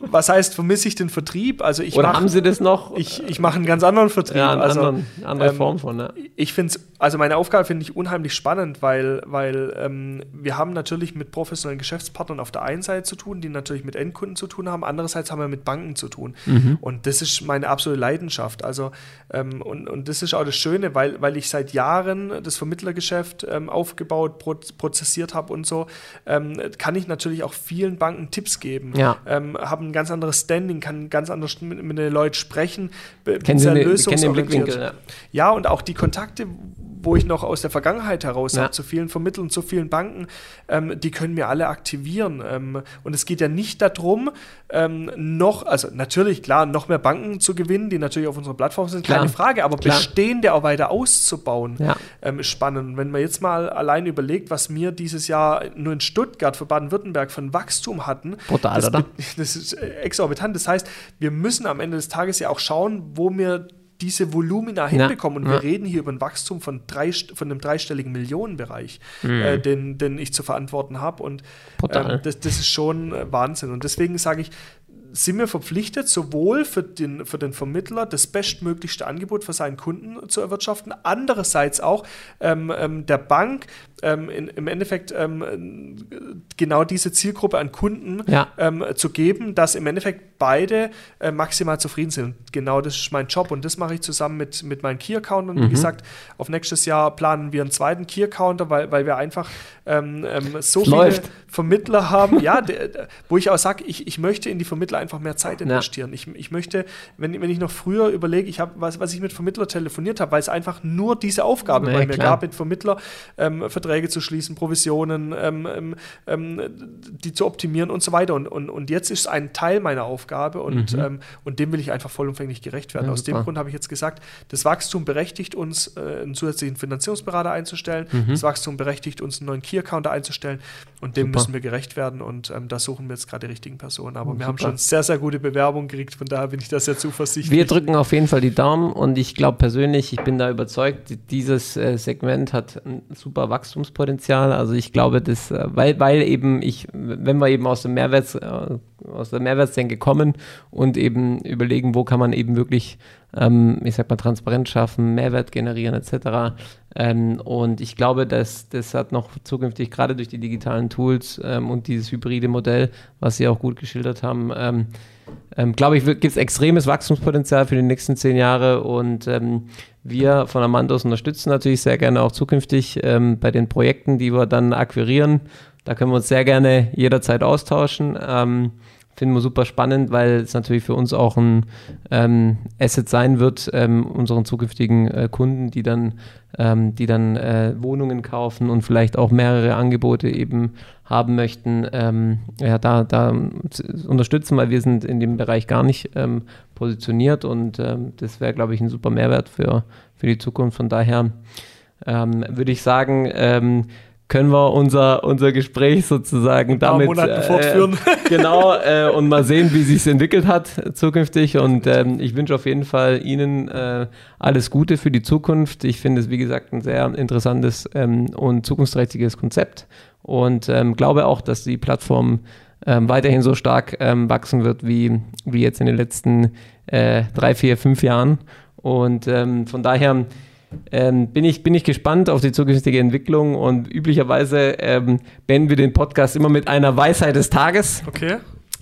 Was heißt, vermisse ich den Vertrieb? Also ich Oder mach- haben Sie das noch? ich, ich mache einen ganz anderen Vertrieb. ja, eine also, anderen, andere ähm, Form von, ne? Ich finde es, also meine Aufgabe finde ich unheimlich spannend, weil, weil ähm, wir haben natürlich mit professionellen Geschäftspartnern auf der einen Seite zu tun, die natürlich mit Endkunden zu tun haben, andererseits haben wir mit Banken zu tun. Und das ist meine absolute Leidenschaft. Also ähm, und, und das ist auch das Schöne, weil, weil ich seit Jahren das Vermittlergeschäft ähm, aufgebaut, pro, prozessiert habe und so, ähm, kann ich natürlich auch vielen Banken Tipps geben. Ja. Ähm, habe ein ganz anderes Standing, kann ganz anders mit, mit den Leuten sprechen, bin sehr den, kennen den lösungsorientiert. Blickwinkel? Ja. Ja, und auch die Kontakte, wo ich noch aus der Vergangenheit heraus Ja. habe, zu vielen Vermittlern, zu vielen Banken, ähm, die können mir alle aktivieren. Ähm, und es geht ja nicht darum, ähm, noch, also natürlich, klar, noch mehr Banken zu gewinnen, die natürlich auf unserer Plattform sind, Klar. keine Frage, aber Klar. bestehende auch weiter auszubauen, Ja. ähm, ist spannend. Wenn man jetzt mal allein überlegt, was wir dieses Jahr nur in Stuttgart für Baden-Württemberg von Wachstum hatten, Brutal, das, oder? das ist exorbitant. Das heißt, wir müssen am Ende des Tages ja auch schauen, wo wir diese Volumina hinbekommen. Und wir reden hier über ein Wachstum von, drei, von einem dreistelligen Millionenbereich, mhm. äh, den, den ich zu verantworten habe. Und ähm, das, das ist schon äh, Wahnsinn. Und deswegen sage ich, sind wir verpflichtet, sowohl für den, für den Vermittler das bestmöglichste Angebot für seinen Kunden zu erwirtschaften, andererseits auch ähm, ähm, der Bank ähm, in, im Endeffekt ähm, genau diese Zielgruppe an Kunden ja. ähm, zu geben, dass im Endeffekt beide äh, maximal zufrieden sind. Genau das ist mein Job und das mache ich zusammen mit, mit meinen Key-Accountern. Mhm. Wie gesagt, auf nächstes Jahr planen wir einen zweiten Key-Accounter, weil, weil wir einfach ähm, so Läuft. viele Vermittler haben, ja, de, wo ich auch sage, ich, ich möchte in die Vermittler einfach mehr Zeit investieren. Ja. Ich, ich möchte, wenn, wenn ich noch früher überlege, ich habe, was, was ich mit Vermittler telefoniert habe, weil es einfach nur diese Aufgabe ja, bei mir gab, mit Vermittler ähm, Verträge zu schließen, Provisionen, ähm, ähm, ähm, die zu optimieren und so weiter. Und, und, und jetzt ist es ein Teil meiner Aufgabe und, mhm. ähm, und dem will ich einfach vollumfänglich gerecht werden. Ja, Aus super. dem Grund habe ich jetzt gesagt, das Wachstum berechtigt uns, äh, einen zusätzlichen Finanzierungsberater einzustellen. Mhm. Das Wachstum berechtigt uns, einen neuen Key-Accounter einzustellen. Und dem super. müssen wir gerecht werden. Und ähm, da suchen wir jetzt gerade die richtigen Personen. Aber oh, wir super. haben schon sehr, sehr gute Bewerbungen gekriegt. Von daher bin ich da sehr zuversichtlich. Wir drücken auf jeden Fall die Daumen. Und ich glaube persönlich, ich bin da überzeugt, dieses äh, Segment hat ein super Wachstumspotenzial. Potenzial. Also ich glaube, das, äh, weil, weil eben ich, wenn wir eben aus dem Mehrwerts, äh, aus der Mehrwertsdenke kommen und eben überlegen, wo kann man eben wirklich, ähm, ich sag mal, Transparenz schaffen, Mehrwert generieren etc. Ähm, und ich glaube, dass das hat noch zukünftig gerade durch die digitalen Tools ähm, und dieses hybride Modell, was Sie auch gut geschildert haben, ähm, ähm, glaube ich, gibt es extremes Wachstumspotenzial für die nächsten zehn Jahre und ähm, wir von Amandos unterstützen natürlich sehr gerne auch zukünftig bei den Projekten, die wir dann akquirieren. Da können wir uns sehr gerne jederzeit austauschen. Ähm, finden wir super spannend, weil es natürlich für uns auch ein ähm, Asset sein wird, ähm, unseren zukünftigen äh, Kunden, die dann, ähm, die dann äh, Wohnungen kaufen und vielleicht auch mehrere Angebote eben haben möchten, ähm, ja, da, da unterstützen, weil wir sind in dem Bereich gar nicht ähm, positioniert und ähm, das wäre, glaube ich, ein super Mehrwert für, für die Zukunft. Von daher würde ich sagen, können wir unser, unser Gespräch sozusagen damit Monaten fortführen. Äh, genau, äh, und mal sehen, wie sich entwickelt hat zukünftig. Und ähm, ich wünsche auf jeden Fall Ihnen äh, alles Gute für die Zukunft. Ich finde es, wie gesagt, ein sehr interessantes ähm, und zukunftsträchtiges Konzept und ähm, glaube auch, dass die Plattform ähm, weiterhin so stark ähm, wachsen wird wie, wie jetzt in den letzten äh, drei, vier, fünf Jahren. Und ähm, von daher ähm, bin, ich, bin ich gespannt auf die zukünftige Entwicklung und üblicherweise ähm, beenden wir den Podcast immer mit einer Weisheit des Tages. Okay.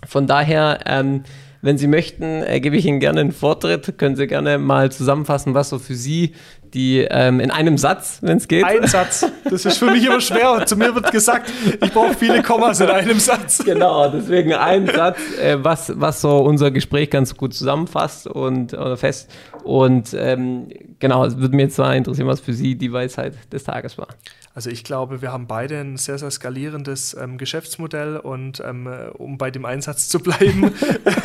Von daher, ähm, wenn Sie möchten, äh, gebe ich Ihnen gerne einen Vortritt. Können Sie gerne mal zusammenfassen, was so für Sie die ähm, in einem Satz, wenn es geht. Ein Satz. Das ist für mich immer schwer. Zu mir wird gesagt, ich brauche viele Kommas in einem Satz. Genau, deswegen ein Satz, äh, was, was so unser Gespräch ganz gut zusammenfasst und oder fest. Und ähm, genau, es würde mir zwar interessieren, was für Sie die Weisheit des Tages war. Also ich glaube, wir haben beide ein sehr, sehr skalierendes ähm, Geschäftsmodell und ähm, äh, um bei dem Einsatz zu bleiben,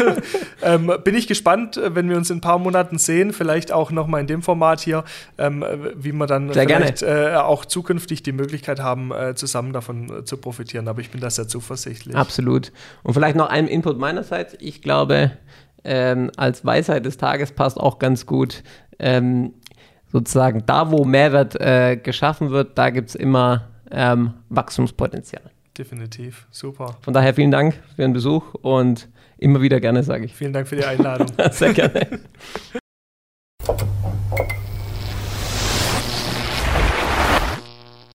ähm, bin ich gespannt, äh, wenn wir uns in ein paar Monaten sehen, vielleicht auch nochmal in dem Format hier, ähm, wie wir dann sehr vielleicht äh, auch zukünftig die Möglichkeit haben, äh, zusammen davon äh, zu profitieren. Aber ich bin da sehr zuversichtlich. Absolut. Und vielleicht noch ein Input meinerseits. Ich glaube, ähm, als Weisheit des Tages passt auch ganz gut. Ähm, sozusagen da, wo Mehrwert äh, geschaffen wird, da gibt es immer ähm, Wachstumspotenzial. Definitiv, super. Von daher vielen Dank für den Besuch und immer wieder gerne, sage ich. Vielen Dank für die Einladung. Sehr gerne.